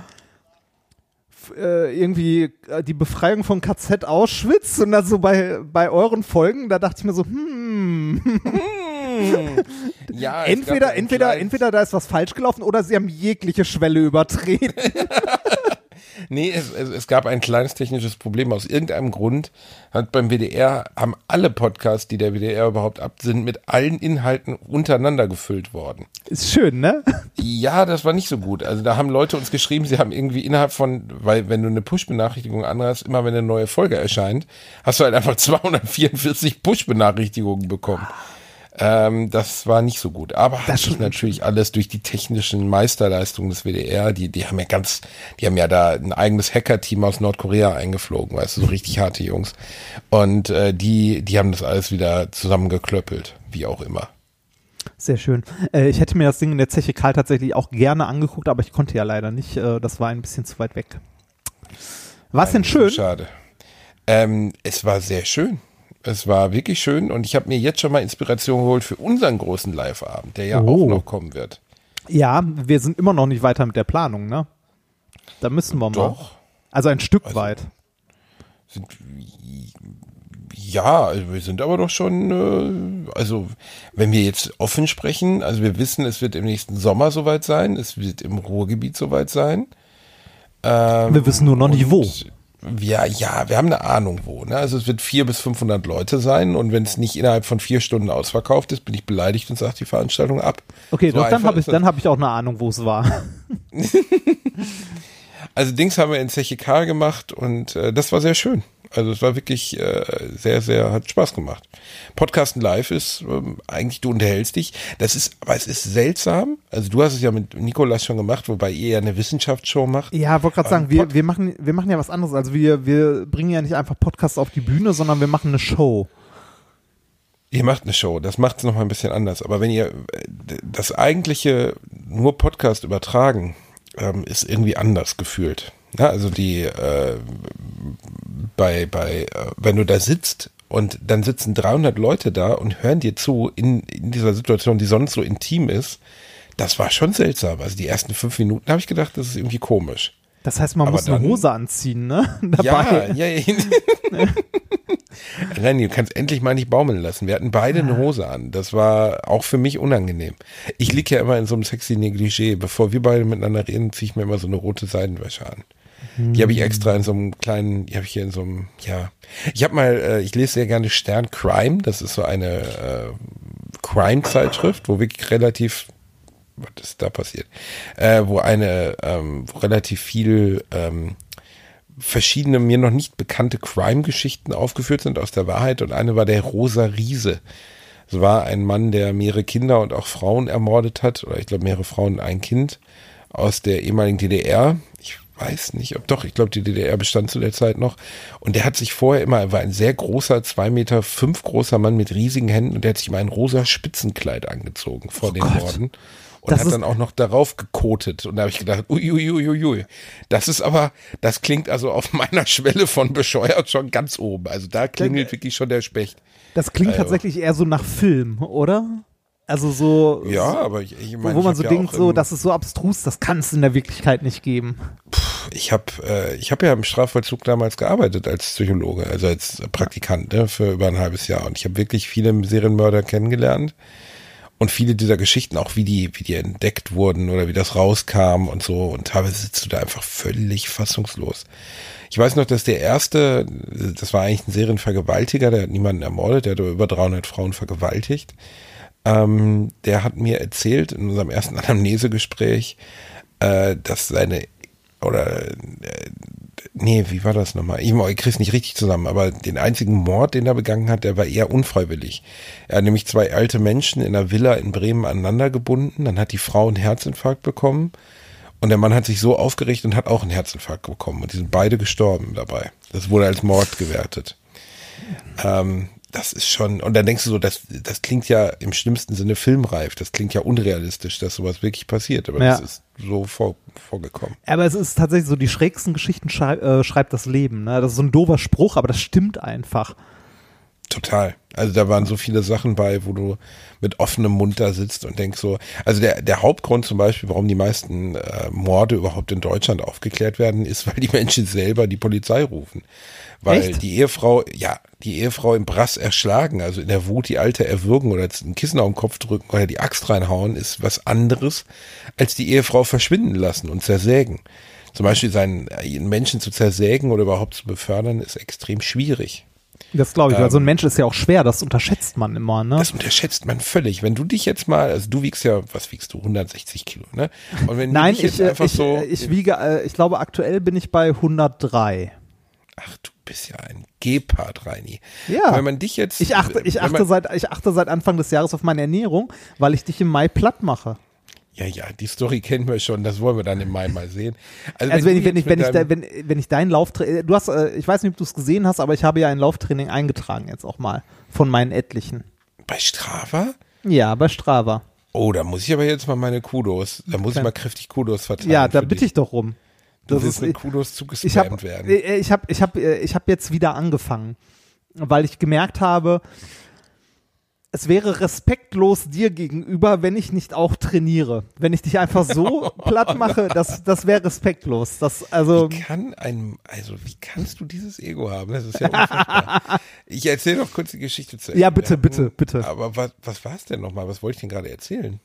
äh, irgendwie äh, die Befreiung von KZ Auschwitz und dann so bei, bei euren Folgen, da dachte ich mir so, hm, Ja, es gab entweder, entweder, entweder da ist was falsch gelaufen oder sie haben jegliche Schwelle übertreten. Nee, es, es, es gab ein kleines technisches Problem. Aus irgendeinem Grund hat beim WDR, haben alle Podcasts, die der WDR überhaupt ab, sind mit allen Inhalten untereinander gefüllt worden. Ist schön, ne? Ja, das war nicht so gut. Also da haben Leute uns geschrieben, sie haben irgendwie innerhalb von, weil wenn du eine Push-Benachrichtigung anhast, immer wenn eine neue Folge erscheint, hast du halt einfach 244 Push-Benachrichtigungen bekommen. Ähm, das war nicht so gut. Aber das ist natürlich alles durch die technischen Meisterleistungen des WDR. Die, die haben ja ganz, die haben ja da ein eigenes Hacker-Team aus Nordkorea eingeflogen, weißt du, so richtig harte Jungs. Und äh, die, die haben das alles wieder zusammengeklöppelt, wie auch immer. Sehr schön. Äh, ich hätte mir das Ding in der Zeche Karl tatsächlich auch gerne angeguckt, aber ich konnte ja leider nicht. Äh, das war ein bisschen zu weit weg. War es denn schön? Schade. Ähm, es war sehr schön. Es war wirklich schön und ich habe mir jetzt schon mal Inspiration geholt für unseren großen Live-Abend, der ja Oh. auch noch kommen wird. Ja, wir sind immer noch nicht weiter mit der Planung, ne? Da müssen wir mal. Doch. Also ein Stück weit. Sind, ja, also wir sind aber doch schon, äh, also wenn wir jetzt offen sprechen, also wir wissen, es wird im nächsten Sommer soweit sein, es wird im Ruhrgebiet soweit sein. Ähm, Wir wissen nur noch nicht wo. Ja, ja, wir haben eine Ahnung wo. Ne? Also es wird vier bis 500 Leute sein und wenn es nicht innerhalb von vier Stunden ausverkauft ist, bin ich beleidigt und sage die Veranstaltung ab. Okay, So doch, dann habe ich, dann hab ich auch eine Ahnung, wo es war. Also Dings haben wir in Zeche Karl gemacht und äh, das war sehr schön. Also es war wirklich äh, sehr, sehr, hat Spaß gemacht. Podcasten live ist ähm, eigentlich, du unterhältst dich. Das ist, aber es ist seltsam. Also du hast es ja mit Nikolas schon gemacht, wobei ihr ja eine Wissenschaftsshow macht. Ja, wollte gerade sagen, wir, wir, machen, wir machen ja was anderes. Also wir, wir bringen ja nicht einfach Podcasts auf die Bühne, sondern wir machen eine Show. Ihr macht eine Show, das macht es nochmal ein bisschen anders. Aber wenn ihr äh, das eigentliche nur Podcast übertragen, ähm, ist irgendwie anders gefühlt. Ja, also die äh, bei, bei, äh, wenn du da sitzt und dann sitzen 300 Leute da und hören dir zu in, in dieser Situation, die sonst so intim ist, das war schon seltsam. Also die ersten fünf Minuten habe ich gedacht, das ist irgendwie komisch. Das heißt, man Aber muss eine dann- Hose anziehen, ne? Ja, Dabei. ja, ja. Renny, du kannst endlich mal nicht baumeln lassen. Wir hatten beide eine Hose an. Das war auch für mich unangenehm. Ich lieg ja immer in so einem sexy Negligé. Bevor wir beide miteinander reden, ziehe ich mir immer so eine rote Seidenwäsche an. Die habe ich extra in so einem kleinen, die habe ich hier in so einem, ja. Ich habe mal, äh, ich lese sehr gerne Stern Crime. Das ist so eine äh, Crime-Zeitschrift, wo wirklich relativ was ist da passiert? Äh, wo eine, ähm, wo relativ viel ähm, verschiedene mir noch nicht bekannte Crime-Geschichten aufgeführt sind aus der Wahrheit und eine war der Rosa Riese. Es war ein Mann, der mehrere Kinder und auch Frauen ermordet hat, oder ich glaube mehrere Frauen und ein Kind aus der ehemaligen DDR. Ich weiß nicht, ob doch, ich glaube die DDR bestand zu der Zeit noch. Und der hat sich vorher immer, er war ein sehr großer, zwei Meter fünf großer Mann mit riesigen Händen und der hat sich immer ein rosa Spitzenkleid angezogen vor den Gott. Morden. Und Das hat dann auch noch darauf gekotet. Und da habe ich gedacht, uiuiuiui. Das ist aber, das klingt also auf meiner Schwelle von bescheuert schon ganz oben. Also da klingelt wirklich schon der Specht. Das klingt Also. tatsächlich eher so nach Film, oder? Also so, Ja, aber ich, ich meine, wo man so denkt, so, das ist so abstrus, das kann es in der Wirklichkeit nicht geben. Ich habe äh, ich habe ja im Strafvollzug damals gearbeitet als Psychologe, also als Praktikant ne, für über ein halbes Jahr und ich habe wirklich viele Serienmörder kennengelernt und viele dieser Geschichten auch wie die wie die entdeckt wurden oder wie das rauskam und so und teilweise sitzt du da einfach völlig fassungslos. Ich weiß noch, dass der erste, das war eigentlich ein Serienvergewaltiger, der hat niemanden ermordet, der hat über 300 Frauen vergewaltigt. Ähm, der hat mir erzählt in unserem ersten Anamnesegespräch, äh, dass seine oder äh, nee, wie war das nochmal? Ich, ich krieg's nicht richtig zusammen, aber den einzigen Mord, den er begangen hat, der war eher unfreiwillig. Er hat nämlich zwei alte Menschen in einer Villa in Bremen aneinander gebunden, dann hat die Frau einen Herzinfarkt bekommen und der Mann hat sich so aufgeregt und hat auch einen Herzinfarkt bekommen und die sind beide gestorben dabei. Das wurde als Mord gewertet. Ähm, das ist schon, und dann denkst du so, das, das klingt ja im schlimmsten Sinne filmreif, das klingt ja unrealistisch, dass sowas wirklich passiert, aber Ja. das ist so vor, vorgekommen. Aber es ist tatsächlich so, die schrägsten Geschichten schrei äh, schreibt das Leben. Ne? Das ist so ein doofer Spruch, aber das stimmt einfach. Total. Also da waren so viele Sachen bei, wo du mit offenem Mund da sitzt und denkst so, also der, der Hauptgrund zum Beispiel, warum die meisten äh, Morde überhaupt in Deutschland aufgeklärt werden, ist, weil die Menschen selber die Polizei rufen. Weil Echt? die Ehefrau, ja, die Ehefrau im Brass erschlagen, also in der Wut die Alte erwürgen oder ein Kissen auf den Kopf drücken oder die Axt reinhauen, ist was anderes, als die Ehefrau verschwinden lassen und zersägen. Zum Beispiel seinen einen Menschen zu zersägen oder überhaupt zu befördern, ist extrem schwierig. Das glaube ich, weil so ein Mensch ist ja auch schwer, das unterschätzt man immer, ne? Ähm. Das unterschätzt man völlig. Wenn du dich jetzt mal, also du wiegst ja, was wiegst du? 160 Kilo, ne? Und wenn Nein, du dich ich, jetzt äh, einfach ich, so, äh, ich wiege, äh, ich glaube aktuell bin ich bei 103. ach, du bist ja ein Gepard, Reini. Ja. Wenn man dich jetzt, Ich achte, ich wenn achte seit, ich achte seit Anfang des Jahres auf meine Ernährung, weil ich dich im Mai platt mache. ja, ja, die Story kennen wir schon, das wollen wir dann im Mai mal sehen. Also wenn, du ich, wenn ich, wenn ich, da, wenn, wenn ich dein Lauftraining, du hast, äh, ich weiß nicht, ob du es gesehen hast, aber ich habe ja ein Lauftraining eingetragen jetzt auch mal von meinen etlichen. bei Strava? Ja, bei Strava. Oh, da muss ich aber jetzt mal meine Kudos, da muss ich Okay. mal kräftig Kudos verteilen. Ja, da bitte dich. ich doch rum. Du Das ist, mit Kudos ich habe zugespammt werden. ich hab, ich hab, ich hab jetzt wieder angefangen, weil ich gemerkt habe, es wäre respektlos dir gegenüber, wenn ich nicht auch trainiere. Wenn ich dich einfach so platt mache, das, das wäre respektlos. Das, also, Wie kann ein, also wie kannst du dieses Ego haben? Das ist ja unfassbar. ich erzähle noch kurz die Geschichte zu Ende. Ja, bitte, bitte, bitte. Aber was, was war es denn nochmal? Was wollte ich denn gerade erzählen?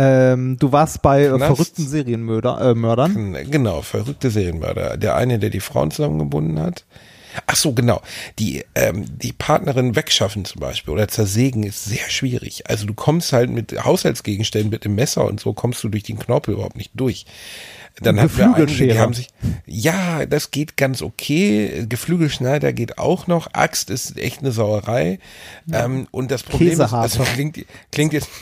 Ähm, du warst bei äh, verrückten Serienmördern. Äh. Genau, verrückte Serienmörder. Der eine, der die Frauen zusammengebunden hat. Ach so, genau. Die, ähm, die Partnerin wegschaffen zum Beispiel oder zersägen ist sehr schwierig. Also du kommst halt mit Haushaltsgegenständen, mit dem Messer und so kommst du durch den Knorpel überhaupt nicht durch. Dann hatten wir einige, die haben sich, ja, das geht ganz okay. Geflügelschneider geht auch noch. Axt ist echt eine Sauerei. Ähm, und das Problem ist, also klingt, klingt jetzt,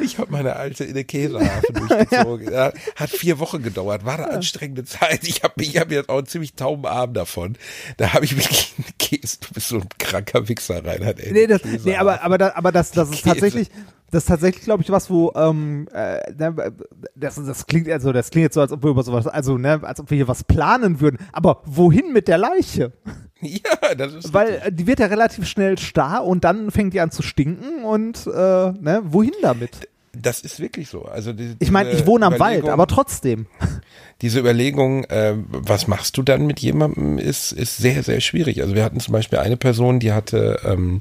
Ich habe meine alte in der Käsehafe durchgezogen. Ja, hat vier Wochen gedauert, war eine anstrengende Zeit. Ich habe ich hab jetzt auch einen ziemlich tauben Arm davon. Da habe ich wirklich einen Käse. Du bist so ein kranker Wichser, Reinhard. Ey, Nee, das, nee aber, aber, da, aber das, das ist tatsächlich, das ist tatsächlich, glaube ich, was, wo, ähm, äh, ne, das, das klingt, also, das klingt jetzt so, als ob wir über sowas, also, ne, als ob wir hier was planen würden. Aber wohin mit der Leiche? Ja, das ist Weil äh, die wird ja relativ schnell starr und dann fängt die an zu stinken und, äh, ne, wohin damit? das ist wirklich so. Also die, Ich meine, ich wohne am Wald, aber trotzdem. diese Überlegung, äh, was machst du dann mit jemandem, ist, ist sehr, sehr schwierig. Also wir hatten zum Beispiel eine Person, die hatte ähm,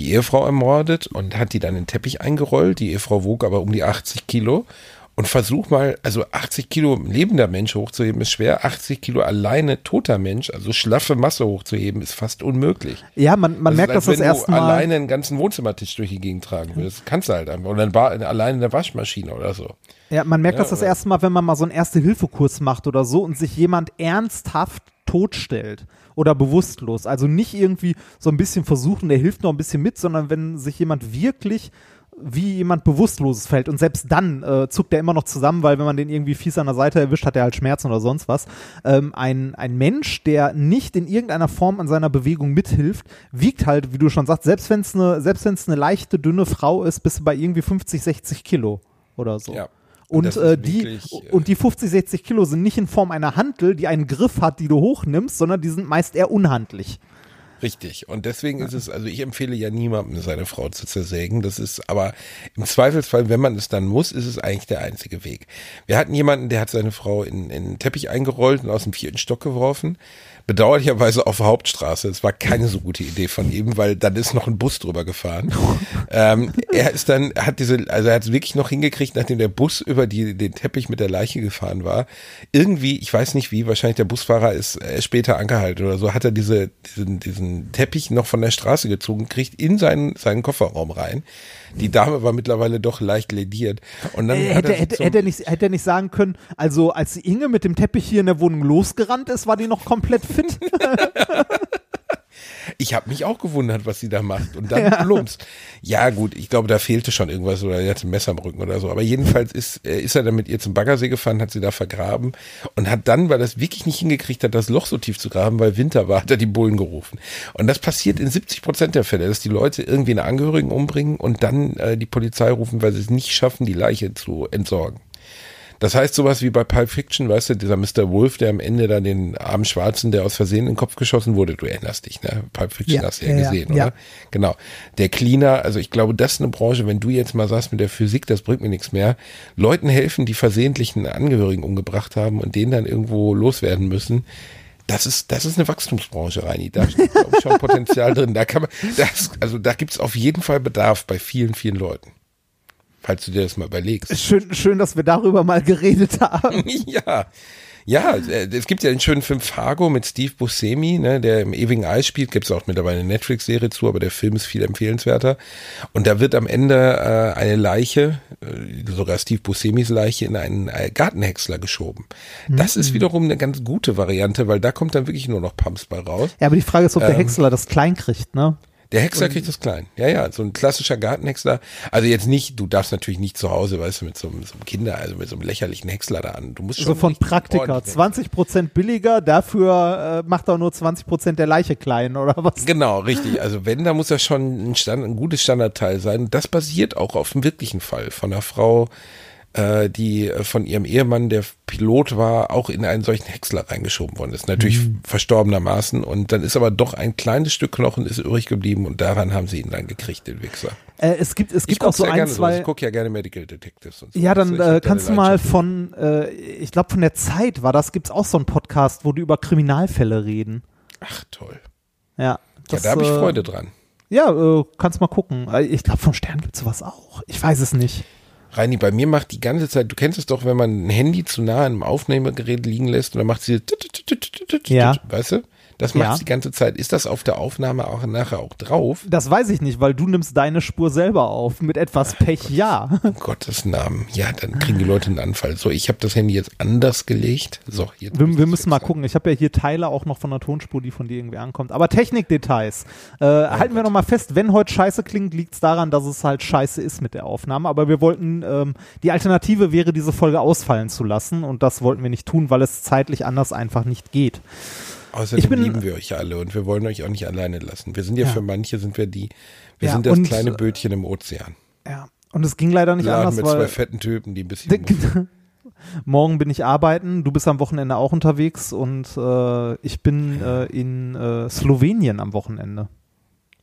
die Ehefrau ermordet und hat die dann in den Teppich eingerollt. Die Ehefrau wog aber um die 80 Kilo. Und versuch mal, also 80 Kilo lebender Mensch hochzuheben ist schwer, 80 Kilo alleine toter Mensch, also schlaffe Masse hochzuheben, ist fast unmöglich. Ja, man, man Das merkt ist, das als das wenn erste du Mal. alleine einen ganzen Wohnzimmertisch durch die Gegend tragen würdest. Kannst du halt einfach. Oder alleine eine Waschmaschine oder so. Ja, man merkt Ja, das das erste Mal, wenn man mal so einen Erste-Hilfe-Kurs macht oder so und sich jemand ernsthaft totstellt oder bewusstlos. Also nicht irgendwie so ein bisschen versuchen, der hilft noch ein bisschen mit, sondern wenn sich jemand wirklich wie jemand Bewusstloses fällt. Und selbst dann äh, zuckt er immer noch zusammen, weil wenn man den irgendwie fies an der Seite erwischt, hat er halt Schmerzen oder sonst was. Ähm, ein, ein Mensch, der nicht in irgendeiner Form an seiner Bewegung mithilft, wiegt halt, wie du schon sagst, selbst wenn es eine, selbst wenn es eine leichte, dünne Frau ist, bist du bei irgendwie 50, 60 Kilo oder so. Ja. Und, äh, die, wirklich, äh, und die 50, 60 Kilo sind nicht in Form einer Hantel, die einen Griff hat, die du hochnimmst, sondern die sind meist eher unhandlich. Richtig. Und deswegen ist es, also ich empfehle ja niemandem, seine Frau zu zersägen. Das ist aber im Zweifelsfall, wenn man es dann muss, ist es eigentlich der einzige Weg. Wir hatten jemanden, der hat seine Frau in, in den Teppich eingerollt und aus dem vierten Stock geworfen. Bedauerlicherweise auf der Hauptstraße. Es war keine so gute Idee von ihm, weil dann ist noch ein Bus drüber gefahren. ähm, er ist dann, hat diese, also er hat es wirklich noch hingekriegt, nachdem der Bus über die, den Teppich mit der Leiche gefahren war. Irgendwie, ich weiß nicht wie, wahrscheinlich der Busfahrer ist äh, später angehalten oder so, hat er diese, diesen, diesen Teppich noch von der Straße gezogen, kriegt in seinen, seinen Kofferraum rein. Die Dame war mittlerweile doch leicht lediert. Und dann Äh, hätte, er hätte, hätte, er nicht, hätte er nicht sagen können, also als die Inge mit dem Teppich hier in der Wohnung losgerannt ist, war die noch komplett fit. Ich habe mich auch gewundert, was sie da macht. Und dann plumps. Ja, gut, ich glaube, da fehlte schon irgendwas oder er hatte ein Messer am Rücken oder so. Aber jedenfalls ist, äh, ist er dann mit ihr zum Baggersee gefahren, hat sie da vergraben und hat dann, weil es wirklich nicht hingekriegt hat, das Loch so tief zu graben, weil Winter war, hat er die Bullen gerufen. Und das passiert in 70 Prozent der Fälle, dass die Leute irgendwie eine Angehörigen umbringen und dann äh, die Polizei rufen, weil sie es nicht schaffen, die Leiche zu entsorgen. Das heißt sowas wie bei Pulp Fiction, weißt du, dieser Mr. Wolf, der am Ende dann den armen Schwarzen, der aus Versehen in den Kopf geschossen wurde, du erinnerst dich, ne? Pulp Fiction Ja, hast du ja, ja, gesehen, ja. oder? Genau. Der Cleaner, also ich glaube, das ist eine Branche, wenn du jetzt mal sagst mit der Physik, das bringt mir nichts mehr. Leuten helfen, die versehentlich einen Angehörigen umgebracht haben und den dann irgendwo loswerden müssen. Das ist, das ist eine Wachstumsbranche, Reini. Da ich, schon Potenzial drin. Da kann man, das, also da gibt es auf jeden Fall Bedarf bei vielen, vielen Leuten. Falls du dir das mal überlegst. Schön, schön, dass wir darüber mal geredet haben. ja. Ja, äh, es gibt ja den schönen Film Fargo mit Steve Buscemi, ne, der im ewigen Eis spielt. Gibt es auch mittlerweile eine Netflix-Serie zu, aber der Film ist viel empfehlenswerter. Und da wird am Ende äh, eine Leiche, äh, sogar Steve Buscemis Leiche, in einen äh, Gartenhäcksler geschoben. Das ist wiederum eine ganz gute Variante, weil da kommt dann wirklich nur noch Pumps bei raus. Ja, aber die Frage ist, ob der Ähm. Häcksler das klein kriegt, ne? Der Häcksler kriegt das klein. Ja, ja, so ein klassischer Gartenhäcksler. Also jetzt nicht, du darfst natürlich nicht zu Hause, weißt du, mit so, einem- so einem Kinder, also mit so einem lächerlichen Häcksler da an. Du musst schon So von Praktika. ordentlich 20 Prozent billiger, dafür äh, macht er nur 20 Prozent der Leiche klein, oder was? Genau, richtig. Also wenn, da muss das schon ein, Stand, ein gutes Standardteil sein. Das basiert auch auf dem wirklichen Fall von einer Frau, äh, die äh, von ihrem Ehemann, der Pilot war, auch in einen solchen Häcksler reingeschoben worden ist. Natürlich verstorbenermaßen. Und dann ist aber doch ein kleines Stück Knochen ist übrig geblieben und daran haben sie ihn dann gekriegt, den Wichser. Äh, es gibt, es gibt auch so ja ein, sowas. zwei. Ich gucke ja gerne Medical Detectives und so. Ja, Also dann äh, kannst du mal von, äh, ich glaube von der Zeit war das, gibt's auch so einen Podcast, wo die über Kriminalfälle reden. Ach toll. Ja, Ja, das, da habe ich äh, Freude dran. Ja, äh, kannst mal gucken. Ich glaube, vom Stern gibt's sowas auch. Ich weiß es nicht. Reini, bei mir macht die ganze Zeit, du kennst es doch, wenn man ein Handy zu nah an einem Aufnahmegerät liegen lässt und dann macht sie Ja. weißt du? Das macht Ja. die ganze Zeit. Ist das auf der Aufnahme auch nachher auch drauf? Das weiß ich nicht, weil du nimmst deine Spur selber auf. Mit etwas Pech, ja. Um Gottes Namen. Ja, dann kriegen die Leute einen Anfall. So, ich habe das Handy jetzt anders gelegt. So, jetzt Wir, wir müssen mal wechseln. gucken. Ich habe ja hier Teile auch noch von der Tonspur, die von dir irgendwie ankommt. Aber Technikdetails. Äh, halten wir noch mal fest, wenn heute scheiße klingt, liegt es daran, dass es halt scheiße ist mit der Aufnahme. Aber wir wollten, ähm, die Alternative wäre, diese Folge ausfallen zu lassen. Und das wollten wir nicht tun, weil es zeitlich anders einfach nicht geht. Außerdem bin- lieben wir euch alle und wir wollen euch auch nicht alleine lassen. Wir sind ja, Ja. für manche sind wir die, wir Ja, sind das und- kleine Bötchen im Ozean. Ja. Und es ging leider nicht Laden anders, mit zwei weil fetten Typen, die ein bisschen morgen bin ich arbeiten, du bist am Wochenende auch unterwegs und äh, ich bin äh, in äh, Slowenien am Wochenende.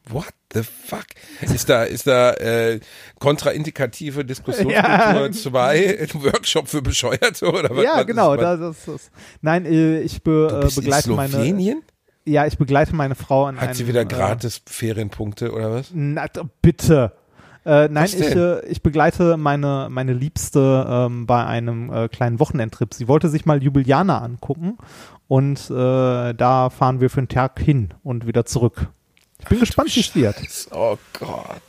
What the fuck? Ist da, ist da äh, kontraindikative Diskussionskultur Ja. 2, Workshop für Bescheuerte oder was? was ja, ist genau. was? Da, das, das, nein, äh, ich be, äh, bist in begleite meine. Slowenien? Ja, ich begleite meine Frau an Hat einem, sie wieder Äh, gratis Ferienpunkte oder was? na, bitte. Äh, nein, Was ich, äh, ich begleite meine, meine Liebste ähm, bei einem äh, kleinen Wochenendtrip. Sie wollte sich mal Jubiliana angucken und äh, da fahren wir für einen Tag hin und wieder zurück. Ich bin gespannt, wie es wird. Oh Gott.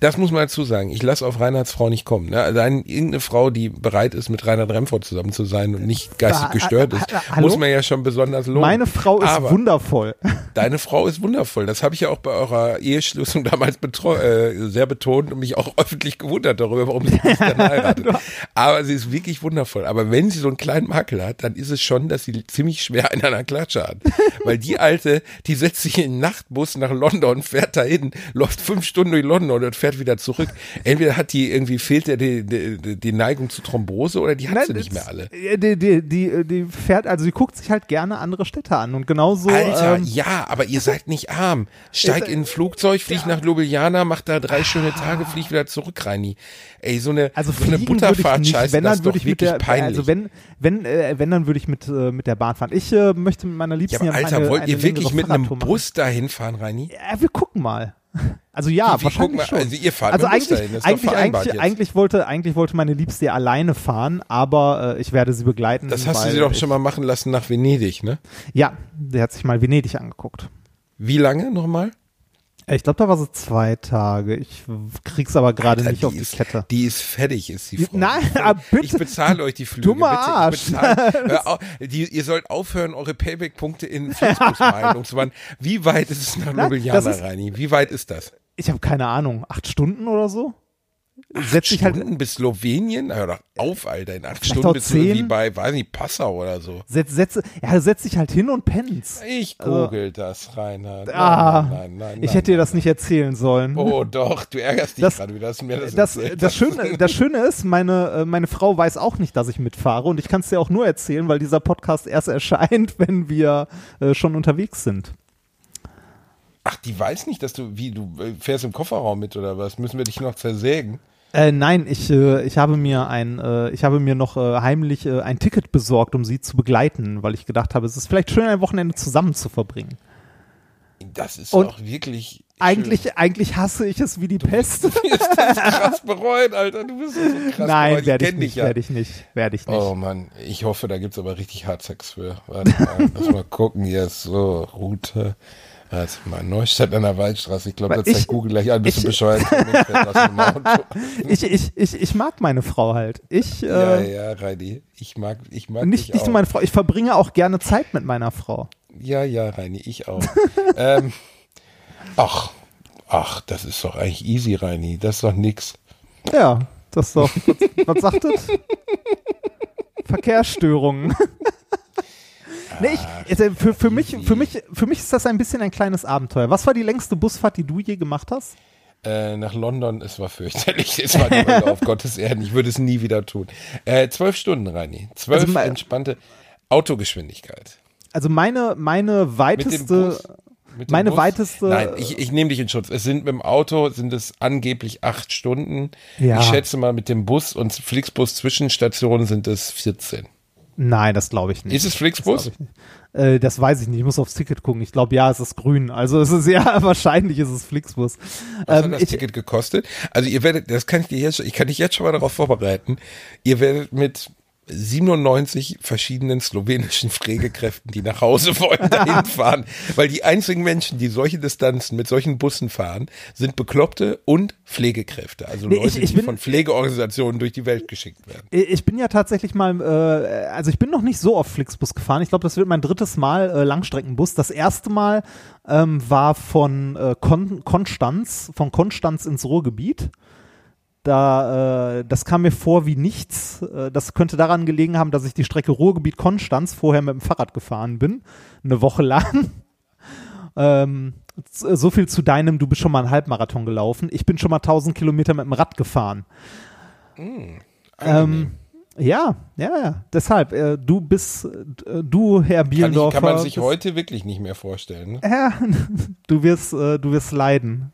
Das muss man dazu sagen. Ich lasse auf Reinhards Frau nicht kommen. Ne? Also ein, irgendeine Frau, die bereit ist, mit Reinhard Remford zusammen zu sein und nicht geistig gestört ist, hallo? muss man ja schon besonders loben. Meine Frau ist Aber wundervoll. Deine Frau ist wundervoll. Das habe ich ja auch bei eurer Eheschließung damals äh, sehr betont und mich auch öffentlich gewundert darüber, warum sie nicht dann heiratet. Aber sie ist wirklich wundervoll. Aber wenn sie so einen kleinen Makel hat, dann ist es schon, dass sie ziemlich schwer in einer Klatsche hat. Weil die Alte, die setzt sich in den Nachtbus nach London, fährt dahin, läuft fünf Stunden durch London und fährt wieder zurück. Entweder hat die irgendwie, fehlt ihr die, die, die Neigung zu Thrombose oder die hat sie nicht mehr alle. Äh, Die, die, die, die fährt, also sie guckt sich halt gerne andere Städte an und genauso. Alter, ähm, ja, aber ihr seid nicht arm. Steig in ein Flugzeug, flieg nach Ljubljana, mach da drei schöne Tage, flieg wieder zurück, Reini. Ey, so eine, Also so eine Butterfahrt nicht, scheiße, wenn das dann ist würde doch ich mit wirklich der, peinlich. also wenn, wenn, äh, wenn dann würde ich mit, äh, mit der Bahn fahren. Ich äh, möchte mit meiner ja, Liebsten aber Alter, eine, wollt eine ihr wirklich mit einem. Bus dahin fahren, Reini? Ja, wir gucken mal. Also ja, Wie, wie, wahrscheinlich schon. also ihr fahrt also eigentlich, dahin, das ist doch eigentlich, eigentlich, eigentlich wollte, eigentlich wollte meine Liebste ja alleine fahren, aber äh, ich werde sie begleiten. Das hast du sie doch schon mal machen lassen nach Venedig, ne? Ja, der hat sich mal Venedig angeguckt. Wie lange nochmal? Äh, Ich glaube, da war so zwei Tage. Ich krieg's aber gerade nicht auf die ist, Kette. Die ist fertig, ist die Frau. Nein, aber bitte. Ich bezahle euch die Flüge. Dummer bitte. Arsch. Bezahle, auf, die, ihr sollt aufhören, eure Payback-Punkte in Flixbus-Meilen umzuwandeln. Wie weit ist es nach Ljubljana, Reini? Wie weit ist das? Ich habe keine Ahnung, acht Stunden oder so? Setzt sich halt bis Slowenien? Hör doch auf, Alter. In acht Stunden bist du irgendwie bei, weiß nicht, Passau oder so. setzt, setzt, ja, setzt sich halt hin und pennst. Ich Also- google das, Reinhard. Nein, Ah, nein, nein, nein, ich hätte dir das nicht erzählen sollen. Oh doch, du ärgerst dich Das- gerade wieder, dass mir das, Das, das. Schöne, das Schöne ist, meine, äh, meine Frau weiß auch nicht, dass ich mitfahre und ich kann es dir auch nur erzählen, weil dieser Podcast erst erscheint, wenn wir äh, schon unterwegs sind. Ach, die weiß nicht, dass du, wie, du äh, fährst im Kofferraum mit oder was? Müssen wir dich noch zersägen? Äh, nein, ich, äh, ich habe mir ein, äh, ich habe mir noch äh, heimlich äh, ein Ticket besorgt, um sie zu begleiten, weil ich gedacht habe, es ist vielleicht schön, ein Wochenende zusammen zu verbringen. Das ist Und auch wirklich. Eigentlich, eigentlich hasse ich es wie die Pest. Schön. Du hast das krass bereut, Alter. Du bist so krass Nein, bereut. werde ich nicht, dich ja. werde ich nicht, werde ich nicht. Oh Mann, ich hoffe, da gibt's aber richtig Hardsex für. Warte mal, lass mal gucken. Hier ist so Route. Warte mal, Neustadt an der Waldstraße. Ich glaube, da zeigt Google gleich an. Bist ich- du bescheuert? Ich. Ich, ich, ich, mag meine Frau halt. Ich, Ja, äh, ja, Reini. Ich mag, ich mag nicht, nicht auch. nur meine Frau, ich verbringe auch gerne Zeit mit meiner Frau. Ja, ja, Reini, ich auch. ähm, ach, ach, das ist doch eigentlich easy, Reini. Das ist doch nix. Ja, das ist doch, was, was sagt das? Verkehrsstörungen. Nee, ich, also für, für, mich, für, mich, für mich ist das ein bisschen ein kleines Abenteuer. Was war die längste Busfahrt, die du je gemacht hast? Äh, nach London, es war fürchterlich. Es war auf Gottes Erden. Ich würde es nie wieder tun. Äh, zwölf Stunden, Reini. Zwölf Also entspannte Autogeschwindigkeit. Also meine, meine weiteste, meine Bus? weiteste- Nein, ich, ich nehme dich in Schutz. Es sind mit dem Auto sind es angeblich acht Stunden. Ja. Ich schätze mal mit dem Bus und Flixbus Zwischenstationen sind es 14. nein, das glaube ich nicht. Ist es Flixbus? Das. Äh, das weiß ich nicht. Ich muss aufs Ticket gucken. Ich glaube, ja, es ist grün. Also es ist ja wahrscheinlich ist es Flixbus. Was Ähm, hat das ich, Ticket gekostet? Also ihr werdet, das kann ich dir jetzt, ich kann dich jetzt schon mal darauf vorbereiten. Ihr werdet mit 97 verschiedenen slowenischen Pflegekräften, die nach Hause wollen, dahin fahren. Weil die einzigen Menschen, die solche Distanzen mit solchen Bussen fahren, sind Bekloppte und Pflegekräfte. Also Nee, Leute, ich- ich die bin- von Pflegeorganisationen durch die Welt geschickt werden. ich bin ja tatsächlich mal, äh, also ich bin noch nicht so oft Flixbus gefahren. Ich glaube, das wird mein drittes Mal äh, Langstreckenbus. Das erste Mal ähm, war von äh, Kon Konstanz, von Konstanz ins Ruhrgebiet. Da, äh, das kam mir vor wie nichts. Äh, das könnte daran gelegen haben, dass ich die Strecke Ruhrgebiet-Konstanz vorher mit dem Fahrrad gefahren bin. Eine Woche lang. Ähm, so viel zu deinem, du bist schon mal einen Halbmarathon gelaufen. Ich bin schon mal 1000 Kilometer mit dem Rad gefahren. Ähm, ja, ja, ja. Deshalb, äh, du bist, äh, du, Herr Kann, ich, Bielendorfer. kann man sich bist, heute wirklich nicht mehr vorstellen. Ne? Ja, du wirst, äh, du wirst leiden.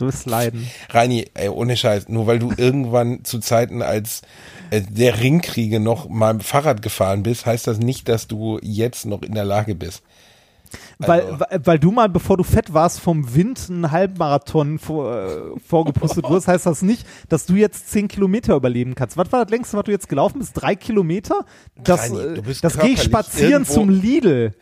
Du wirst leiden. Reini, ey, ohne Scheiß, nur weil du irgendwann zu Zeiten als äh, der Ringkriege noch mal Fahrrad gefahren bist, heißt das nicht, dass du jetzt noch in der Lage bist. Weil, Also- weil, weil du mal, bevor du fett warst, vom Wind einen Halbmarathon vor, äh, vorgepustet wurdest, heißt das nicht, dass du jetzt 10 Kilometer überleben kannst. Was war das längste, was du jetzt gelaufen bist? Drei Kilometer? Das, Reini, das gehe ich spazieren irgendwo- zum Lidl.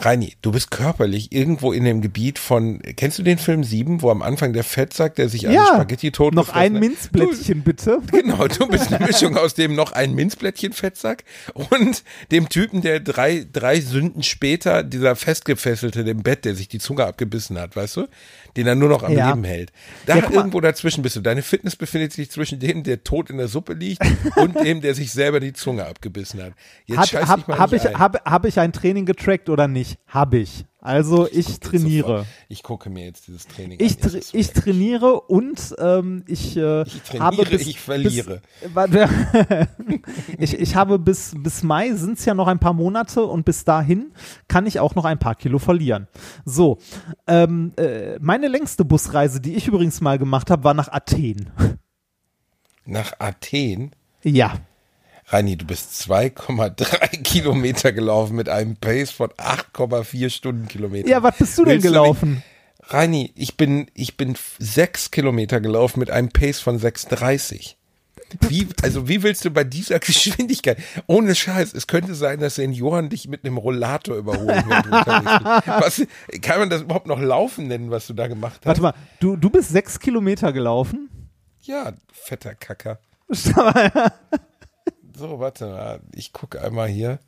Reini, du bist körperlich irgendwo in dem Gebiet von, kennst du den Film 7, wo am Anfang der Fettsack, der sich an Ja, Spaghetti tot noch ein Minzblättchen bitte. Du, genau, du bist eine Mischung aus dem noch ein Minzblättchen Fettsack und dem Typen, der drei, drei Sünden später, dieser Festgefesselte im Bett, der sich die Zunge abgebissen hat, weißt du? Den er nur noch am Ja. Leben hält. Da Ja, irgendwo dazwischen bist du. Deine Fitness befindet sich zwischen dem, der tot in der Suppe liegt und dem, der sich selber die Zunge abgebissen hat. Jetzt Hat, scheiß hab, mal hab nicht ich, ein. hab, hab ich ein Training getrackt oder nicht? Hab ich. Also ich, jetzt trainiere. sofort. Ich gucke mir jetzt dieses Training Ich, an. tra ist ich trainiere und ähm, ich, äh, Ich trainiere, habe bis, ich verliere. Bis, warte, ich, ich habe bis, bis Mai sind es ja noch ein paar Monate und bis dahin kann ich auch noch ein paar Kilo verlieren. So, ähm, äh, meine längste Busreise, die ich übrigens mal gemacht habe, war nach Athen. Nach Athen Ja. Reini, du bist 2,3 Kilometer gelaufen mit einem Pace von 8,4 Stundenkilometer. Ja, was bist du denn Willst gelaufen? Mich, Reini, ich bin, ich bin 6 Kilometer gelaufen mit einem Pace von 6,30. Wie, also wie willst du bei dieser Geschwindigkeit, ohne Scheiß, es könnte sein, dass Senioren dich mit einem Rollator überholen, du bist. Was, kann man das überhaupt noch laufen nennen, was du da gemacht hast? Warte mal, du, du bist sechs Kilometer gelaufen? Ja, fetter Kacker. So, warte mal, ich gucke einmal hier.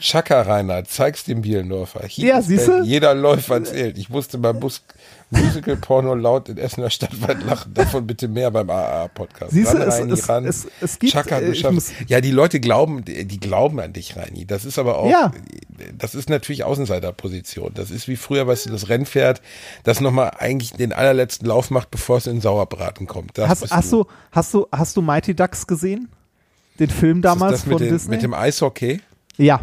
Chaka Rainer, zeig's dem Bielendorfer. Hier Ja, siehste? Band, Jeder Läufer zählt. Ich musste beim Bus Musical Porno laut in Essener Stadtwald lachen. Davon bitte mehr beim AA-Podcast. Siehst du, Ran, es- Reini, es- ran. es- es gibt, Chaka, äh, du schaffst- muss- Ja, die Leute glauben, die, die glauben an dich, Reini. Das ist aber auch, Ja. das ist natürlich Außenseiterposition. Das ist wie früher, weißt du, das Rennpferd, das nochmal eigentlich den allerletzten Lauf macht, bevor es in den Sauerbraten kommt. Das Hast, hast, du, hast, du, hast du Mighty Ducks gesehen? Den Film damals von den, Disney? mit dem Eishockey? ja.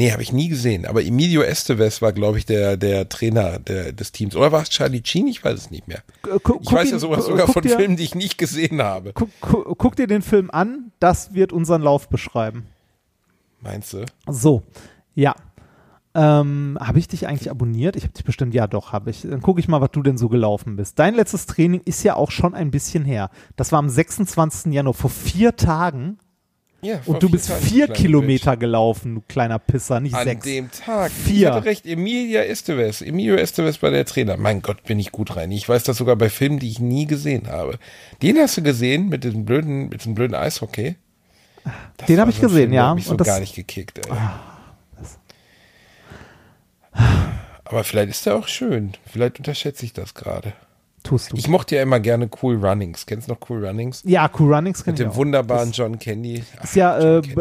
Nee, habe ich nie gesehen. Aber Emilio Estevez war, glaube ich, der, der Trainer der, des Teams. Oder war es Charlie Sheen? Ich weiß es nicht mehr. Gu- guck Ich weiß ihn- ja sogar guck von dir, Filmen, die ich nicht gesehen habe. Guck, guck, guck dir den Film an, das wird unseren Lauf beschreiben. Meinst du? So, ja. Ähm, habe ich dich eigentlich abonniert? Ich habe dich bestimmt, ja doch, habe ich. Dann gucke ich mal, was du denn so gelaufen bist. Dein letztes Training ist ja auch schon ein bisschen her. Das war am 26. Januar, vor vier Tagen. Ja. Und du bist Tagen, vier Kilometer gelaufen, du kleiner Pisser, nicht. An sechs. dem Tag. Vier. Ich hatte recht. Emilia Estevez. Emilio Estevez war der Trainer. Mein Gott, bin ich gut rein. Ich weiß das sogar bei Filmen, die ich nie gesehen habe. Den hast du gesehen mit diesem blöden, mit diesem blöden Eishockey? Das Den war hab ich gesehen, Film, ja. Hat mich so Und das- gar nicht gekickt, ey. Aber vielleicht ist der auch schön. Vielleicht unterschätze ich das gerade. Tust du. Ich mochte ja immer gerne Cool Runnings. Kennst du noch Cool Runnings? ja, Cool Runnings kenn Mit ich dem auch. wunderbaren John Candy. Ach, Ist ja äh, Candy.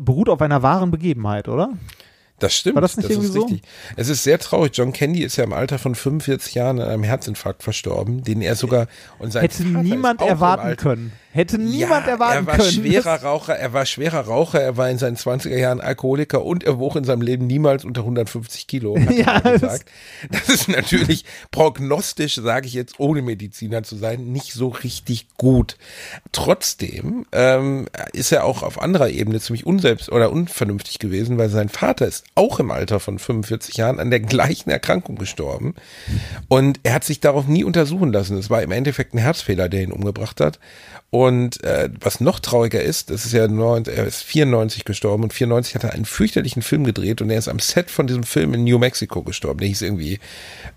beruht auf einer wahren Begebenheit, oder? Das stimmt. War das nicht ist irgendwie so? richtig. Es ist sehr traurig. John Candy ist ja im Alter von 45 Jahren an einem Herzinfarkt verstorben, den er sogar und sein Hätte Vater niemand ist erwarten können. Hätte niemand ja, erwarten er war können. schwerer Raucher, er war schwerer Raucher, er war in seinen 20er Jahren Alkoholiker und er wog in seinem Leben niemals unter 150 Kilo. Hat Ja, er das- gesagt. Das ist natürlich prognostisch, sage ich jetzt, ohne Mediziner zu sein, nicht so richtig gut. Trotzdem ähm, ist er auch auf anderer Ebene ziemlich unselbst oder unvernünftig gewesen, weil sein Vater ist auch im Alter von 45 Jahren an der gleichen Erkrankung gestorben. Und er hat sich darauf nie untersuchen lassen. Es war im Endeffekt ein Herzfehler, der ihn umgebracht hat. Und äh, was noch trauriger ist, das ist ja neun, er ist 94 gestorben und 94 hat er einen fürchterlichen Film gedreht und er ist am Set von diesem Film in New Mexico gestorben. Der hieß irgendwie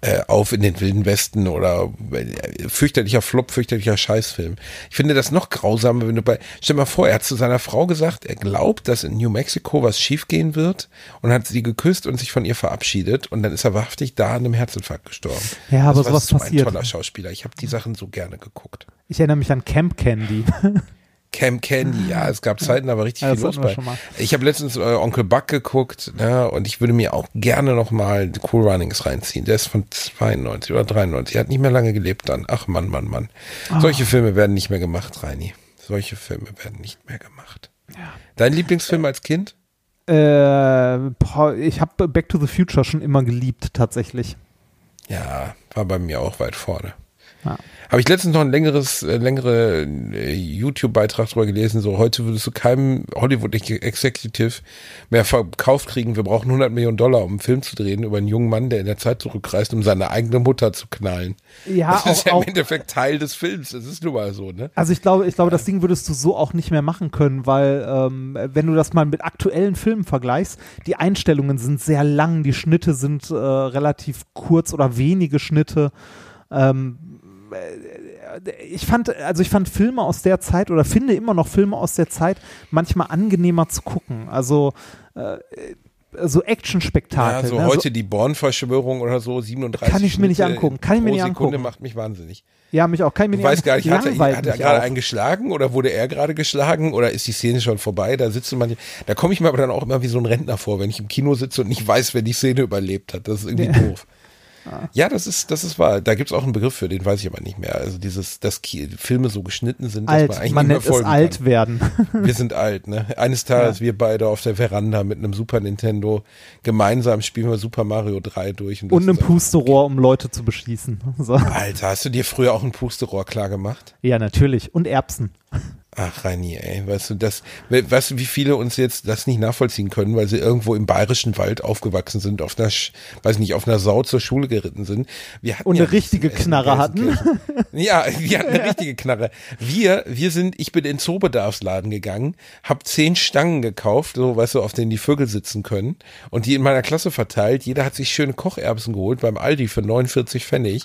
äh, Auf in den Wilden Westen oder äh, fürchterlicher Flop, fürchterlicher Scheißfilm. Ich finde das noch grausamer, wenn du bei, stell mal vor, er hat zu seiner Frau gesagt, er glaubt, dass in New Mexico was schiefgehen wird und hat sie geküsst und sich von ihr verabschiedet und dann ist er wahrhaftig da an einem Herzinfarkt gestorben. Ja, aber war sowas so passiert. ein toller Schauspieler. Ich habe die Sachen so gerne geguckt. Ich erinnere mich an Camp Candy. Cam Candy, ja, es gab Zeiten, da war richtig Ja, viel los bei. Ich habe letztens äh, Onkel Buck geguckt, ne, und ich würde mir auch gerne nochmal Cool Runnings reinziehen. Der ist von 92 oder 93. Er hat nicht mehr lange gelebt dann. Ach Mann, Mann, Mann. Ah. Solche Filme werden nicht mehr gemacht, Reini. Solche Filme werden nicht mehr gemacht. Dein Lieblingsfilm als Kind? äh, ich habe Back to the Future schon immer geliebt, tatsächlich. Ja, war bei mir auch weit vorne. Ja. Habe ich letztens noch ein längeres, äh, längere äh, YouTube-Beitrag drüber gelesen, so heute würdest du keinem Hollywood-Executive mehr verkauft kriegen, wir brauchen 100 Millionen Dollar, um einen Film zu drehen über einen jungen Mann, der in der Zeit zurückreist, um seine eigene Mutter zu knallen. Ja, das ist auch- ja im Endeffekt Teil des Films, das ist nun mal so, ne? Also ich glaube, ich glaube, das Ding würdest du so auch nicht mehr machen können, weil ähm, wenn du das mal mit aktuellen Filmen vergleichst, die Einstellungen sind sehr lang, die Schnitte sind äh, relativ kurz oder wenige Schnitte. Ähm, äh, ich fand, also ich fand Filme aus der Zeit oder finde immer noch Filme aus der Zeit manchmal angenehmer zu gucken. Also äh, so Action-Spektakel. Ja, so ne? heute die Born-Verschwörung oder so, 37 Kann ich mir nicht angucken, kann ich mir nicht Sekunde angucken. macht mich wahnsinnig. ja, mich auch. Kann ich mir Du nicht weißt gar nicht, hat er, hat er gerade auch. einen geschlagen oder wurde er gerade geschlagen oder ist die Szene schon vorbei? Da sitzt du manchmal, da komme ich mir aber dann auch immer wie so ein Rentner vor, wenn ich im Kino sitze und nicht weiß, wer die Szene überlebt hat. Das ist irgendwie doof. Ja, das ist, das ist wahr. Da gibt's auch einen Begriff für, den weiß ich aber nicht mehr. Also dieses, dass Filme so geschnitten sind, dass man alt, eigentlich man nicht mehr es alt kann. werden. Wir sind alt, ne? Eines Tages wir beide auf der Veranda mit einem Super Nintendo gemeinsam spielen wir Super Mario 3 durch. das Und einem Pusterohr, um Leute zu beschießen. So. Alter, hast du dir früher auch ein Pusterohr klar gemacht? Ja, natürlich. Und Erbsen. Ach, Reini, ey, weißt du, das, weißt du, wie viele uns jetzt das nicht nachvollziehen können, weil sie irgendwo im bayerischen Wald aufgewachsen sind, auf einer, weiß nicht, auf einer Sau zur Schule geritten sind. Wir hatten Und ja eine richtige zu essen Knarre hatten. Ja, wir hatten eine richtige Knarre. Wir, wir sind, ich bin in den Zoobedarfsladen gegangen, hab zehn Stangen gekauft, so, weißt du, auf denen die Vögel sitzen können und die in meiner Klasse verteilt. Jeder hat sich schöne Kocherbsen geholt beim Aldi für 49 Pfennig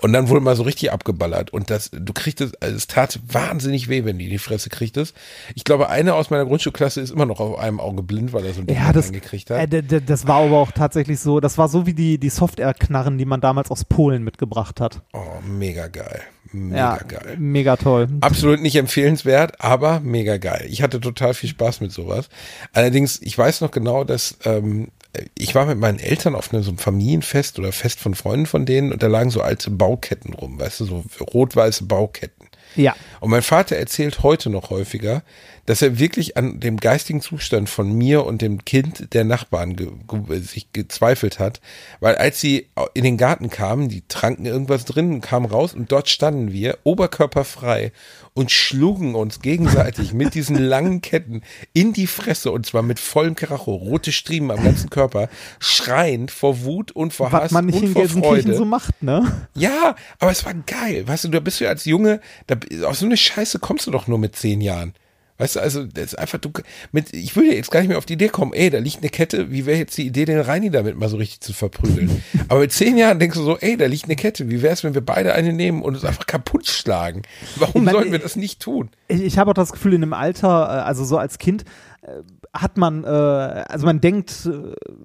und dann wurde mal so richtig abgeballert und das, du kriegst es, also es tat wahnsinnig weh, wenn die die Fresse kriegt es. Ich glaube, einer aus meiner Grundschulklasse ist immer noch auf einem Auge blind, weil er so ein Ding Ja, das, gekriegt äh, hat. d- das war aber auch tatsächlich so, das war so wie die, die Software-Knarren, die man damals aus Polen mitgebracht hat. Oh, mega geil. Mega ja, geil. mega toll. Absolut nicht empfehlenswert, aber mega geil. Ich hatte total viel Spaß mit sowas. Allerdings, ich weiß noch genau, dass ähm, ich war mit meinen Eltern auf einem so einem Familienfest oder Fest von Freunden von denen und da lagen so alte Bauketten rum, weißt du, so rot-weiße Bauketten. Ja. Und mein Vater erzählt heute noch häufiger, dass er wirklich an dem geistigen Zustand von mir und dem Kind der Nachbarn ge ge sich gezweifelt hat, weil als sie in den Garten kamen, die tranken irgendwas drin kamen raus und dort standen wir, oberkörperfrei und schlugen uns gegenseitig mit diesen langen Ketten in die Fresse und zwar mit vollem Karacho, rote Striemen am ganzen Körper, schreiend vor Wut und vor Was Hass man nicht und in vor Freude. so macht, ne? Ja, aber es war geil. Weißt du, da bist du ja als Junge, da, auf so eine Scheiße kommst du doch nur mit zehn Jahren. Weißt du, also das ist einfach, du, mit, ich würde jetzt gar nicht mehr auf die Idee kommen, ey, da liegt eine Kette, wie wäre jetzt die Idee, den Reini damit mal so richtig zu verprügeln? Aber mit zehn Jahren denkst du so, ey, da liegt eine Kette, wie wäre es, wenn wir beide eine nehmen und uns einfach kaputt schlagen? Warum Ich mein, sollen wir das nicht tun? Ich, ich habe auch das Gefühl, in dem Alter, äh, also so als Kind, äh, hat man, äh, also man denkt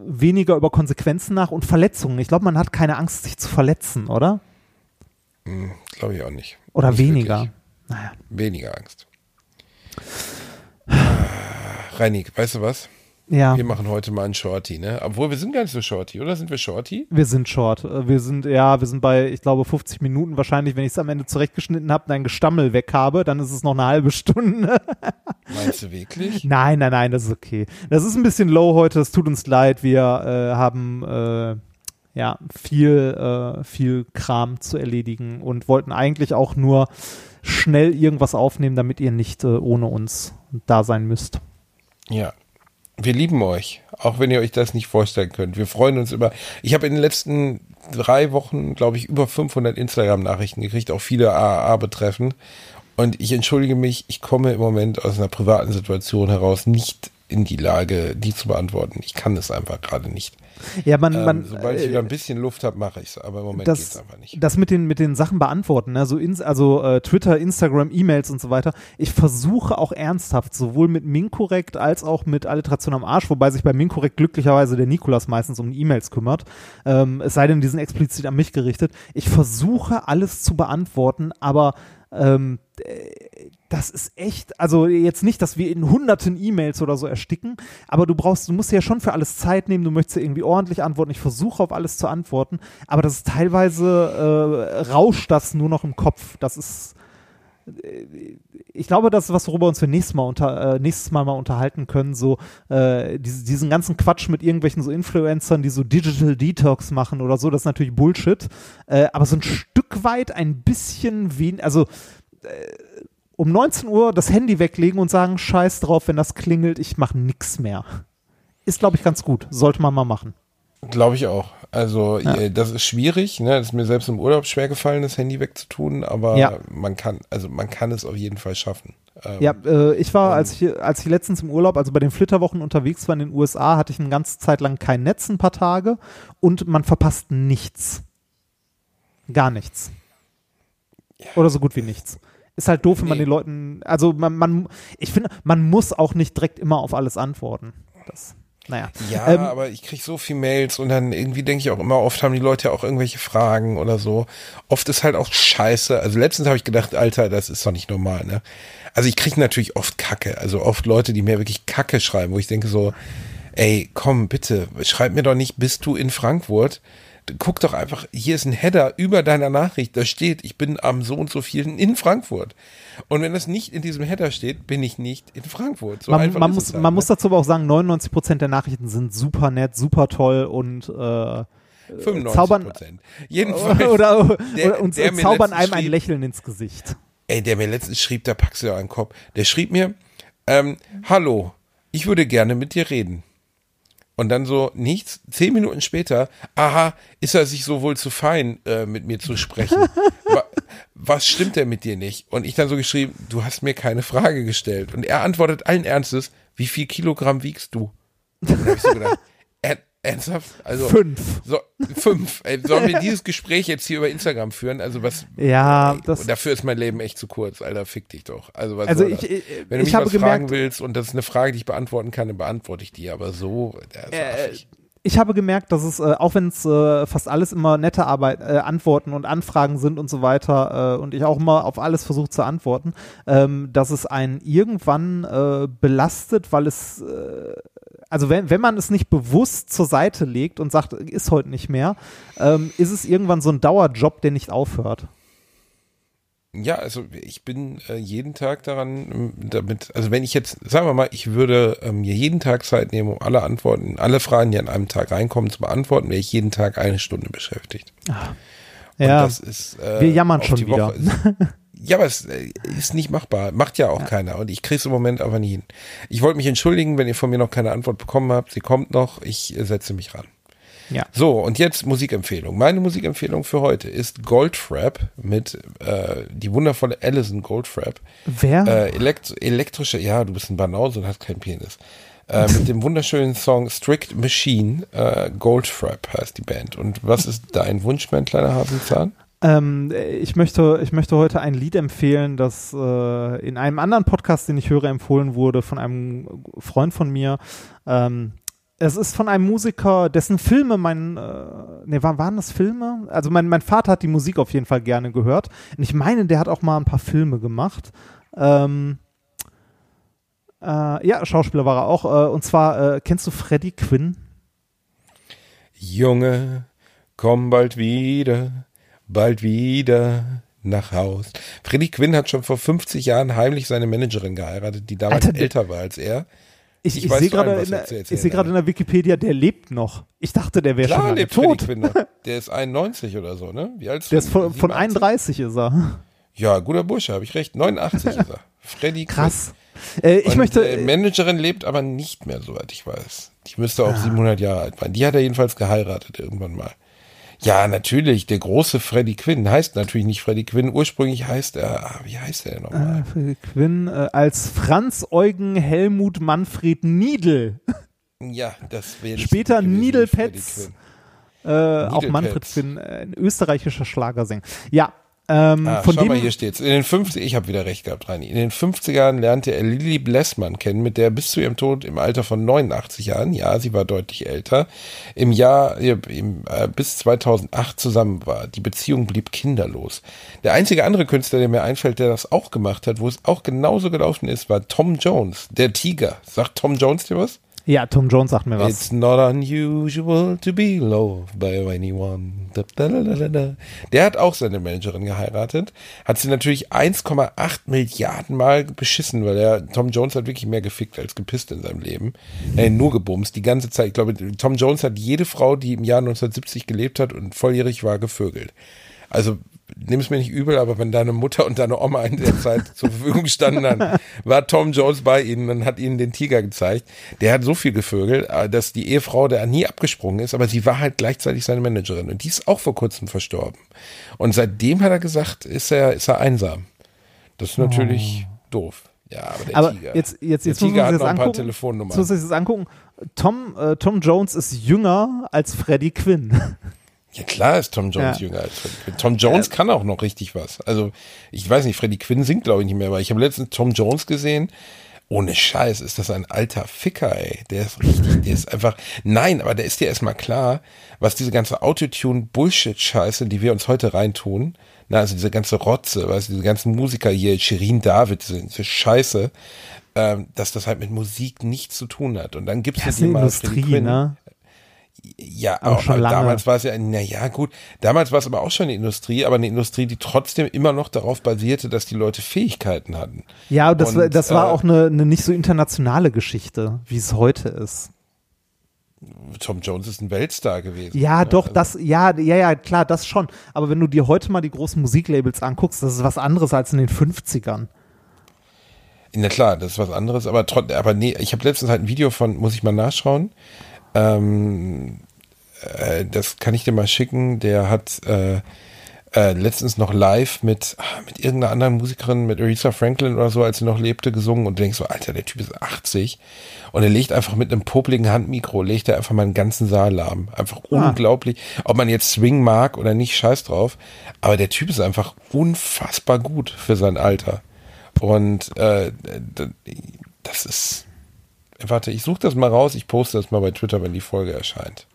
weniger über Konsequenzen nach und Verletzungen. Ich glaube, man hat keine Angst, sich zu verletzen, oder? Glaube ich auch nicht. Oder Nicht weniger. wirklich. Naja. Weniger Angst. Ah, Reini, weißt du was? Ja. Wir machen heute mal einen Shorty, ne? Obwohl, wir sind gar nicht so Shorty, oder? Sind wir Shorty? Wir sind short. Äh, Wir sind, ja, wir sind bei, ich glaube, 50 Minuten wahrscheinlich. Wenn ich es am Ende zurechtgeschnitten habe, dein Gestammel weg habe, dann ist es noch eine halbe Stunde. Meinst du wirklich? nein, nein, nein, das ist okay. Das ist ein bisschen low heute. Es tut uns leid. Wir äh, haben äh, ja viel, äh, viel Kram zu erledigen und wollten eigentlich auch nur schnell irgendwas aufnehmen, damit ihr nicht äh, ohne uns da sein müsst. Ja. Wir lieben euch, auch wenn ihr euch das nicht vorstellen könnt. Wir freuen uns über. Ich habe in den letzten drei Wochen, glaube ich, über 500 Instagram-Nachrichten gekriegt, auch viele AAA betreffend. Und ich entschuldige mich, ich komme im Moment aus einer privaten Situation heraus nicht in die Lage, die zu beantworten. Ich kann es einfach gerade nicht. Ja, man, Ähm, man, sobald ich äh, wieder ein bisschen Luft habe, mache ich es. Aber im Moment geht es einfach nicht. das mit den, mit den Sachen beantworten, ne? so ins, also äh, Twitter, Instagram, E-Mails und so weiter. Ich versuche auch ernsthaft, sowohl mit Minkorrekt als auch mit Alliteration am Arsch, wobei sich bei Minkorrekt glücklicherweise der Nikolas meistens um die E-Mails kümmert. Ähm, es sei denn, die sind explizit an mich gerichtet. Ich versuche alles zu beantworten, aber ähm, äh, das ist echt, also jetzt nicht, dass wir in hunderten E-Mails oder so ersticken, aber du brauchst, du musst ja schon für alles Zeit nehmen, du möchtest irgendwie ordentlich antworten. Ich versuche auf alles zu antworten, aber das ist teilweise äh, rauscht das nur noch im Kopf. Das ist, äh, ich glaube, das ist was, worüber uns wir nächstes Mal, unter, äh, nächstes Mal mal unterhalten können, so äh, diese, diesen ganzen Quatsch mit irgendwelchen so Influencern, die so Digital Detox machen oder so, das ist natürlich Bullshit, äh, aber so ein Stück weit ein bisschen wen, also um 19 Uhr das Handy weglegen und sagen, scheiß drauf, wenn das klingelt, ich mache nix mehr. Ist, glaube ich, ganz gut. Sollte man mal machen. Glaube ich auch. Also Ja. äh, das ist schwierig, ne? Das ist mir selbst im Urlaub schwer gefallen, das Handy wegzutun, aber Ja. man kann, also man kann es auf jeden Fall schaffen. Ähm, Ja, äh, ich war, als ich, als ich letztens im Urlaub, also bei den Flitterwochen unterwegs war in den USA, hatte ich eine ganze Zeit lang kein Netz, ein paar Tage und man verpasst nichts. Gar nichts. Oder so gut wie nichts. Ist halt doof, wenn man Nee. den Leuten, also man, man, ich finde, man muss auch nicht direkt immer auf alles antworten. Das, naja. Ja, Ähm, aber ich krieg so viel Mails und dann irgendwie denke ich auch immer, oft haben die Leute ja auch irgendwelche Fragen oder so. Oft ist halt auch scheiße. Also letztens habe ich gedacht, Alter, das ist doch nicht normal, ne? Also ich krieg natürlich oft Kacke. Also oft Leute, die mir wirklich Kacke schreiben, wo ich denke so, ey, komm, bitte, schreib mir doch nicht, bist du in Frankfurt? Guck doch einfach, hier ist ein Header über deiner Nachricht, da steht, ich bin am so und so vielen in Frankfurt. Und wenn das nicht in diesem Header steht, bin ich nicht in Frankfurt. So man, man, muss, halt, man ne? muss dazu aber auch sagen, 99 Prozent der Nachrichten sind super nett, super toll und äh, 95 zaubern-. Jedenfalls. oder, oder, der- und der mir zaubern einem ein schrieb- Lächeln ins Gesicht. Ey, der mir letztens schrieb, da packst du ja einen Kopf. Der schrieb mir, ähm, hallo, ich würde gerne mit dir reden. Und dann so nichts. Zehn Minuten später, aha, ist er sich so wohl zu fein, äh, mit mir zu sprechen? Wa was stimmt denn mit dir nicht? Und ich dann so geschrieben, du hast mir keine Frage gestellt. Und er antwortet allen Ernstes, wie viel Kilogramm wiegst du? Und dann hab ich so gedacht, er, Ernsthaft? Also Fünf. So, fünf. Ey, sollen wir dieses Gespräch jetzt hier über Instagram führen? Also was? Ja, ey, das- dafür ist mein Leben echt zu kurz, Alter. Fick dich doch. Also was Also soll ich- ich- Wenn du ich mich was gemerkt- fragen willst und das ist eine Frage, die ich beantworten kann, dann beantworte ich die. Aber so, Äh, ich habe gemerkt, dass es, äh, auch wenn es äh, fast alles immer nette Arbeit, äh, Antworten und Anfragen sind und so weiter, äh, und ich auch immer auf alles versuche zu antworten, ähm, dass es einen irgendwann äh, belastet, weil es, äh, also wenn, wenn man es nicht bewusst zur Seite legt und sagt, ist heute nicht mehr, ähm, ist es irgendwann so ein Dauerjob, der nicht aufhört. Ja, also ich bin äh, jeden Tag daran, ähm, damit, also wenn ich jetzt, sagen wir mal, ich würde ähm, mir jeden Tag Zeit nehmen, um alle Antworten, alle Fragen, die an einem Tag reinkommen, zu beantworten, wäre ich jeden Tag eine Stunde beschäftigt. Und Ja, das ist, äh, wir jammern schon die wieder. Woche Ja, aber es äh, ist nicht machbar. Macht ja auch keiner. Und ich kriege es im Moment aber nie hin. Ich wollte mich entschuldigen, wenn ihr von mir noch keine Antwort bekommen habt. Sie kommt noch. Ich äh, setze mich ran. Ja. So, und jetzt Musikempfehlung. Meine Musikempfehlung für heute ist Goldfrapp mit äh, die wundervolle Alison Goldfrapp. Wer? Äh, elekt elektrische, ja, du bist ein Banause und hast keinen Penis. Äh, mit dem wunderschönen Song Strict Machine, äh, Goldfrapp heißt die Band. Und was ist dein Wunsch, mein kleiner Hasenzahn? Ähm, ich, möchte, ich möchte heute ein Lied empfehlen, das äh, in einem anderen Podcast, den ich höre, empfohlen wurde von einem Freund von mir. Ähm, es ist von einem Musiker, dessen Filme mein, äh, ne, waren, waren das Filme? Also mein, mein Vater hat die Musik auf jeden Fall gerne gehört. Und ich meine, der hat auch mal ein paar Filme gemacht. Ähm, äh, ja, Schauspieler war er auch. Äh, und zwar, äh, kennst du Freddie Quinn? Junge, komm bald wieder, bald wieder nach Haus. Freddie Quinn hat schon vor 50 Jahren heimlich seine Managerin geheiratet, die damals Alter, älter war als er. Ich, Ich ich, sehe gerade in, hat. in der Wikipedia, der lebt noch. Ich dachte, der wäre schon lange lebt tot. Quinn. Der ist 91 oder so, ne? Wie alt ist Der ist von, von 87? 31 ist er. Ja, guter Bursche, habe ich recht. 89 ist er. Freddie Krass. Äh, ich Quinn. Und, möchte. Äh, Managerin lebt aber nicht mehr, soweit ich weiß. Die müsste auch 700 Jahre alt sein. Die hat er jedenfalls geheiratet irgendwann mal. Ja, natürlich, der große Freddie Quinn heißt natürlich nicht Freddie Quinn. Ursprünglich heißt er, ah, wie heißt er denn nochmal? äh, Freddie Quinn äh, als Franz Eugen Helmut Manfred Niedel. Ja, das wäre Später gewesen, Needle Freddie Petz. Quinn. Äh, auch Manfred. Quinn, äh, ein österreichischer Schlagersänger. Ja, ähm, Ah, von schau dem. mal, hier steht's. In den 50 ich habe wieder recht gehabt, Reini. In den 50ern lernte er Lilly Blessmann kennen, mit der er bis zu ihrem Tod im Alter von 89 Jahren, ja, sie war deutlich älter, im Jahr im, äh, bis 2008 zusammen war. Die Beziehung blieb kinderlos. Der einzige andere Künstler, der mir einfällt, der das auch gemacht hat, wo es auch genauso gelaufen ist, war Tom Jones, der Tiger. Sagt Tom Jones dir was? Ja, Tom Jones sagt mir was. It's not unusual to be loved by anyone. Da, da, da. Der hat auch seine Managerin geheiratet, hat sie natürlich 1,8 Milliarden Mal beschissen, weil er, Tom Jones hat wirklich mehr gefickt als gepisst in seinem Leben. Äh, nur gebumst, die ganze Zeit. Ich glaube, Tom Jones hat jede Frau, die im Jahr 1970 gelebt hat und volljährig war, gevögelt. Also, nimm es mir nicht übel, aber wenn deine Mutter und deine Oma in der Zeit zur Verfügung standen, dann war Tom Jones bei ihnen und hat ihnen den Tiger gezeigt. Der hat so viel gevögelt, äh, dass die Ehefrau da nie abgesprungen ist, aber sie war halt gleichzeitig seine Managerin und die ist auch vor kurzem verstorben. Und seitdem hat er gesagt, ist er, ist er einsam. Das ist natürlich doof. Ja, aber der Aber Tiger. jetzt, jetzt, der jetzt muss Tiger hat noch ein paar. Telefonnummern. Jetzt muss sich das angucken. Tom, äh, Tom Jones ist jünger als Freddie Quinn. Ja, klar ist Tom Jones Ja. jünger als Freddie Quinn. Tom Jones kann auch noch richtig was. Also, ich weiß nicht, Freddie Quinn singt, glaube ich, nicht mehr, aber ich habe letztens Tom Jones gesehen. Ohne Scheiß ist das ein alter Ficker, ey. Der ist richtig, der ist einfach, nein, aber da ist dir erstmal klar, was diese ganze Autotune-Bullshit-Scheiße, die wir uns heute reintun, na, also diese ganze Rotze, weißt du, diese ganzen Musiker hier, Shirin David, diese, diese Scheiße, ähm, dass das halt mit Musik nichts zu tun hat. Und dann du dir eine mal Freddie Industrie, Quinn, ne? Ja, Aber auch schon lange. damals war es ja, na ja, gut, damals war es aber auch schon eine Industrie, aber eine Industrie, die trotzdem immer noch darauf basierte, dass die Leute Fähigkeiten hatten. Ja, das, war- Und, das war äh, auch eine, eine nicht so internationale Geschichte, wie es heute ist. Tom Jones ist ein Weltstar gewesen. Ja, doch, also- das, ja, ja, ja, klar, das schon. Aber wenn du dir heute mal die großen Musiklabels anguckst, das ist was anderes als in den 50ern. Na klar, das ist was anderes, aber aber nee, ich habe letztens halt ein Video von, muss ich mal nachschauen. Ähm, äh, das kann ich dir mal schicken. Der hat, äh, äh, letztens noch live mit, ah, mit irgendeiner anderen Musikerin, mit Aretha Franklin oder so, als sie noch lebte, gesungen und du denkst so, Alter, der Typ ist 80 und er legt einfach mit einem popligen Handmikro, legt er einfach mal einen ganzen Saal lahm. Einfach Ah. unglaublich. Ob man jetzt Swing mag oder nicht, scheiß drauf. Aber der Typ ist einfach unfassbar gut für sein Alter. Und äh, das ist. Warte, ich suche das mal raus, ich poste das mal bei Twitter, wenn die Folge erscheint.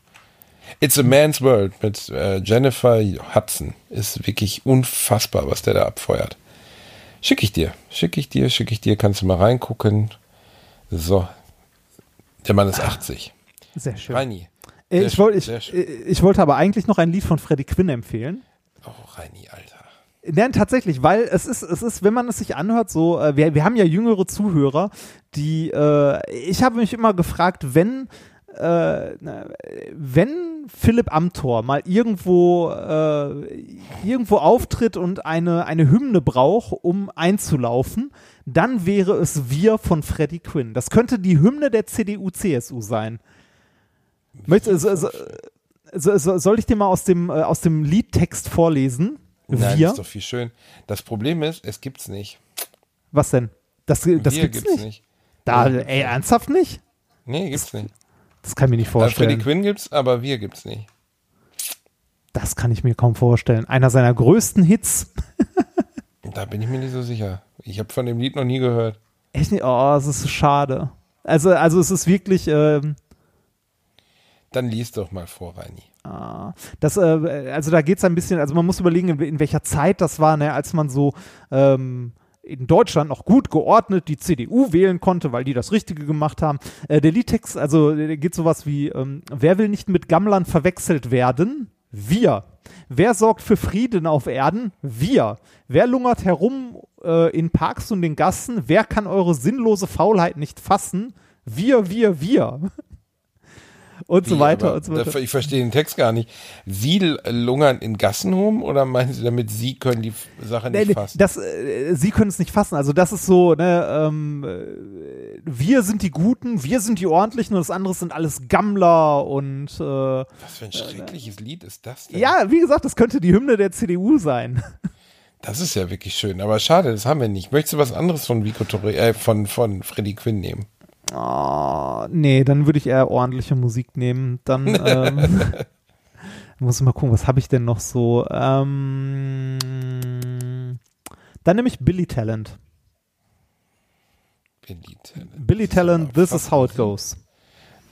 It's a Man's World mit äh, Jennifer Hudson. Ist wirklich unfassbar, was der da abfeuert. Schick ich dir, schick ich dir, schick ich dir, kannst du mal reingucken. So. Der Mann ist 80. Sehr schön. Reini. Äh, Sehr ich, schön, wollte, ich, äh, ich wollte aber eigentlich noch ein Lied von Freddie Quinn empfehlen. Oh, Reini, Alter. Nein, tatsächlich, weil es ist, es ist, wenn man es sich anhört, so, äh, wir, wir haben ja jüngere Zuhörer, die, äh, ich habe mich immer gefragt, wenn, äh, wenn Philipp Amthor mal irgendwo, äh, irgendwo auftritt und eine, eine Hymne braucht, um einzulaufen, dann wäre es Wir von Freddie Quinn. Das könnte die Hymne der CDU-CSU sein. Möchtest, so, so, soll ich dir mal aus dem, äh, aus dem Liedtext vorlesen? Nein, Wir? das ist doch viel schön. Das Problem ist, es gibt's nicht. Was denn? Das, das Wir gibt's, nicht. nicht. Da, ey, ernsthaft nicht? Nee, gibt's nicht. Das kann ich mir nicht Freddie vorstellen. Quinn gibt's, aber wir gibt's nicht. Das kann ich mir kaum vorstellen. Einer seiner größten Hits. Da bin ich mir nicht so sicher. Ich habe von dem Lied noch nie gehört. Echt nicht? Oh, es ist so schade. Also, also es ist wirklich, ähm, Dann lies doch mal vor, Reini. Ah, das, äh, also da geht es ein bisschen, also man muss überlegen, in, welcher Zeit das war, ne, als man so ähm, in Deutschland noch gut geordnet die CDU wählen konnte, weil die das Richtige gemacht haben. Äh, der Liedtext, also der geht sowas wie, ähm, wer will nicht mit Gammlern verwechselt werden? Wir. Wer sorgt für Frieden auf Erden? Wir. Wer lungert herum äh, in Parks und den Gassen? Wer kann eure sinnlose Faulheit nicht fassen? Wir, wir, wir. Und so weiter aber und so weiter. Ich verstehe den Text gar nicht. Sie lungern in Gassen rum oder meinen Sie damit, Sie können die Sache nicht nee, fassen? das, äh, sie können es nicht fassen. Also das ist so, ne, ähm, äh, wir sind die Guten, wir sind die Ordentlichen und das andere sind alles Gammler und äh, Was für ein schreckliches Lied ist das denn? ja, wie gesagt, das könnte die Hymne der CDU sein. Das ist ja wirklich schön, aber schade, das haben wir nicht. Möchtest du was anderes von Vico Torre, äh, von, von Freddie Quinn nehmen? Oh, nee, dann würde ich eher ordentliche Musik nehmen. Dann ähm, muss ich mal gucken, was habe ich denn noch so? Ähm, dann nehme ich Billy Talent. Billy Talent. Billy Talent, This is how it goes.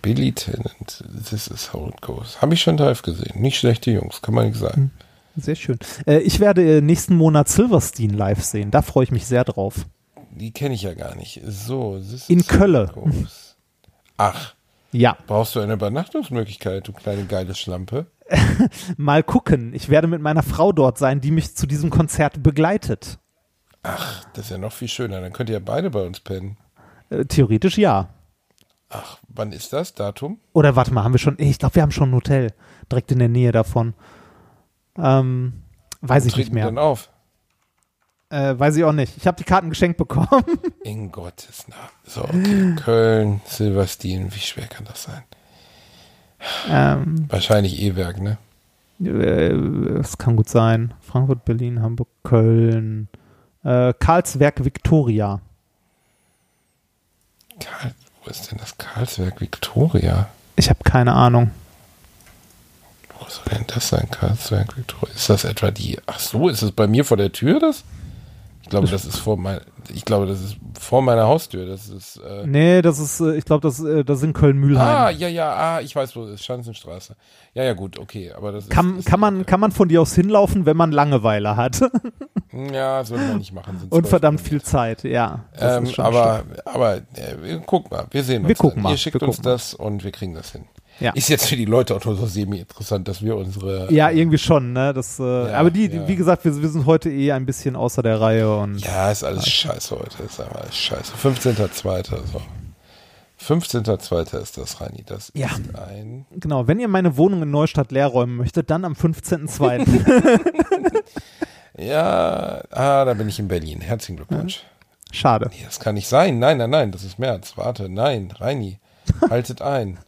Billy Talent, this is how it goes. Habe ich schon live gesehen. Nicht schlechte Jungs, kann man nicht sagen. Sehr schön. Äh, ich werde äh, nächsten Monat Silverstein live sehen. Da freue ich mich sehr drauf. Die kenne ich ja gar nicht. So, In goes. Ach, Ja, brauchst du eine Übernachtungsmöglichkeit, du kleine geile Schlampe? mal gucken. Ich werde mit meiner Frau dort sein, die mich zu diesem Konzert begleitet. Ach, das ist ja noch viel schöner. Dann könnt ihr ja beide bei uns pennen. Äh, theoretisch ja. Ach, wann ist das Datum? Oder warte mal, haben wir schon, ich glaube, wir haben schon ein Hotel direkt in der Nähe davon. Ähm, weiß ich nicht mehr. dann auf? Äh, weiß ich auch nicht. Ich habe die Karten geschenkt bekommen. In Gottes Namen. So, okay. Köln, Silverstein, wie schwer kann das sein? ähm, Wahrscheinlich E-Werk, ne? äh, es kann gut sein. Frankfurt, Berlin, Hamburg, Köln. Äh, Karlswerk, Victoria. Karl, wo ist denn das Karlswerk Victoria? Ich habe keine Ahnung. Wo soll denn das sein, Karlswerk Victoria? Ist das etwa die? Ach so, ist es bei mir vor der Tür das? Ich glaube, das ist vor mein, ich glaube, das ist vor meiner Haustür. Das ist. Äh, Nee, das ist, äh, ich glaube, das, äh, das ist in Köln-Mühlheim. ah, ja, ja, ah, ich weiß, wo es ist. Schanzenstraße. Ja, ja, gut, okay, aber das Kann, ist, kann, man, kann man von dir aus hinlaufen, wenn man Langeweile hat Ja, soll man nicht machen. und verdammt viel Zeit, ja. das Ähm, aber, aber äh, gucken mal, wir sehen uns. Wir gucken dann. mal, Ihr schickt uns mal. das und wir kriegen das hin. Ja. Ist jetzt für die Leute auch nur so semi-interessant, dass wir unsere. Ja, irgendwie schon, ne? Das, äh, Ja, aber die, ja. wie gesagt, wir, wir sind heute eh ein bisschen außer der Reihe und Ja, ist alles scheiße heute. Ist einfach alles scheiße. 15.02. so. 15.02. ist das, Reini. Das Ja. ist ein. genau, wenn ihr meine Wohnung in Neustadt leer räumen möchtet, dann am 15.02. Ja, ah, da bin ich in Berlin. Herzlichen Glückwunsch. Schade. Nee, das kann nicht sein. Nein, nein, nein, das ist März. Warte, nein, Reini. Haltet ein.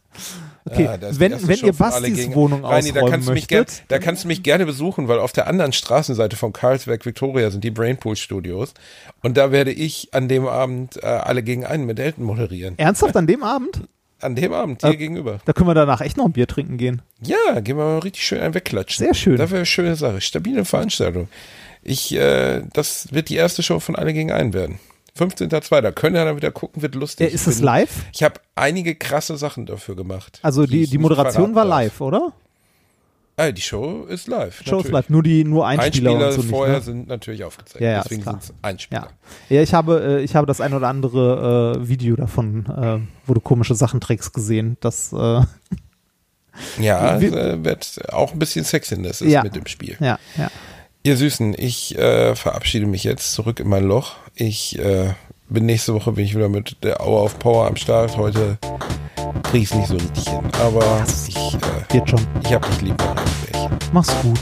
Okay, Ja, da die wenn, wenn ihr Bastis Wohnung Reini, da ausräumen kannst du mich gern, möchtet, Da kannst du mich gerne besuchen, weil auf der anderen Straßenseite von Carlsberg Victoria sind die Brainpool Studios. Und da werde ich an dem Abend äh, alle gegen einen mit Elton moderieren. ernsthaft an dem Abend? An dem Abend, dir Äh, gegenüber. Da können wir danach echt noch ein Bier trinken gehen. Ja, gehen wir mal richtig schön einen wegklatschen. Sehr schön. Das wäre eine schöne Sache. Stabile Veranstaltung. Ich, äh, das wird die erste Show von Alle gegen einen werden. 15.02. Da können wir dann wieder gucken, wird lustig. Äh, ist es live? Ich habe einige krasse Sachen dafür gemacht. Also die, die nicht Moderation war live, oder? Ah, die Show ist live. Show ist natürlich. live, nur die nur Einspieler, Einspieler und so nicht, vorher ne? sind natürlich aufgezeichnet. Ja, ja, Deswegen ist sind es Einspieler. Ja. ja, ich habe äh, ich habe das ein oder andere äh, Video davon, äh, wo du komische Sachen trägst, gesehen. Das äh, Ja, Wie- wird auch ein bisschen Sexiness ist Ja. mit dem Spiel. ja ja Ihr Süßen, ich äh, verabschiede mich jetzt zurück in mein Loch. Ich äh, bin nächste Woche bin ich wieder mit der Hour of Power am Start. Heute kriege ich es nicht so richtig hin. Aber ich, äh, wird schon. ich habe dich lieb. Mach's gut.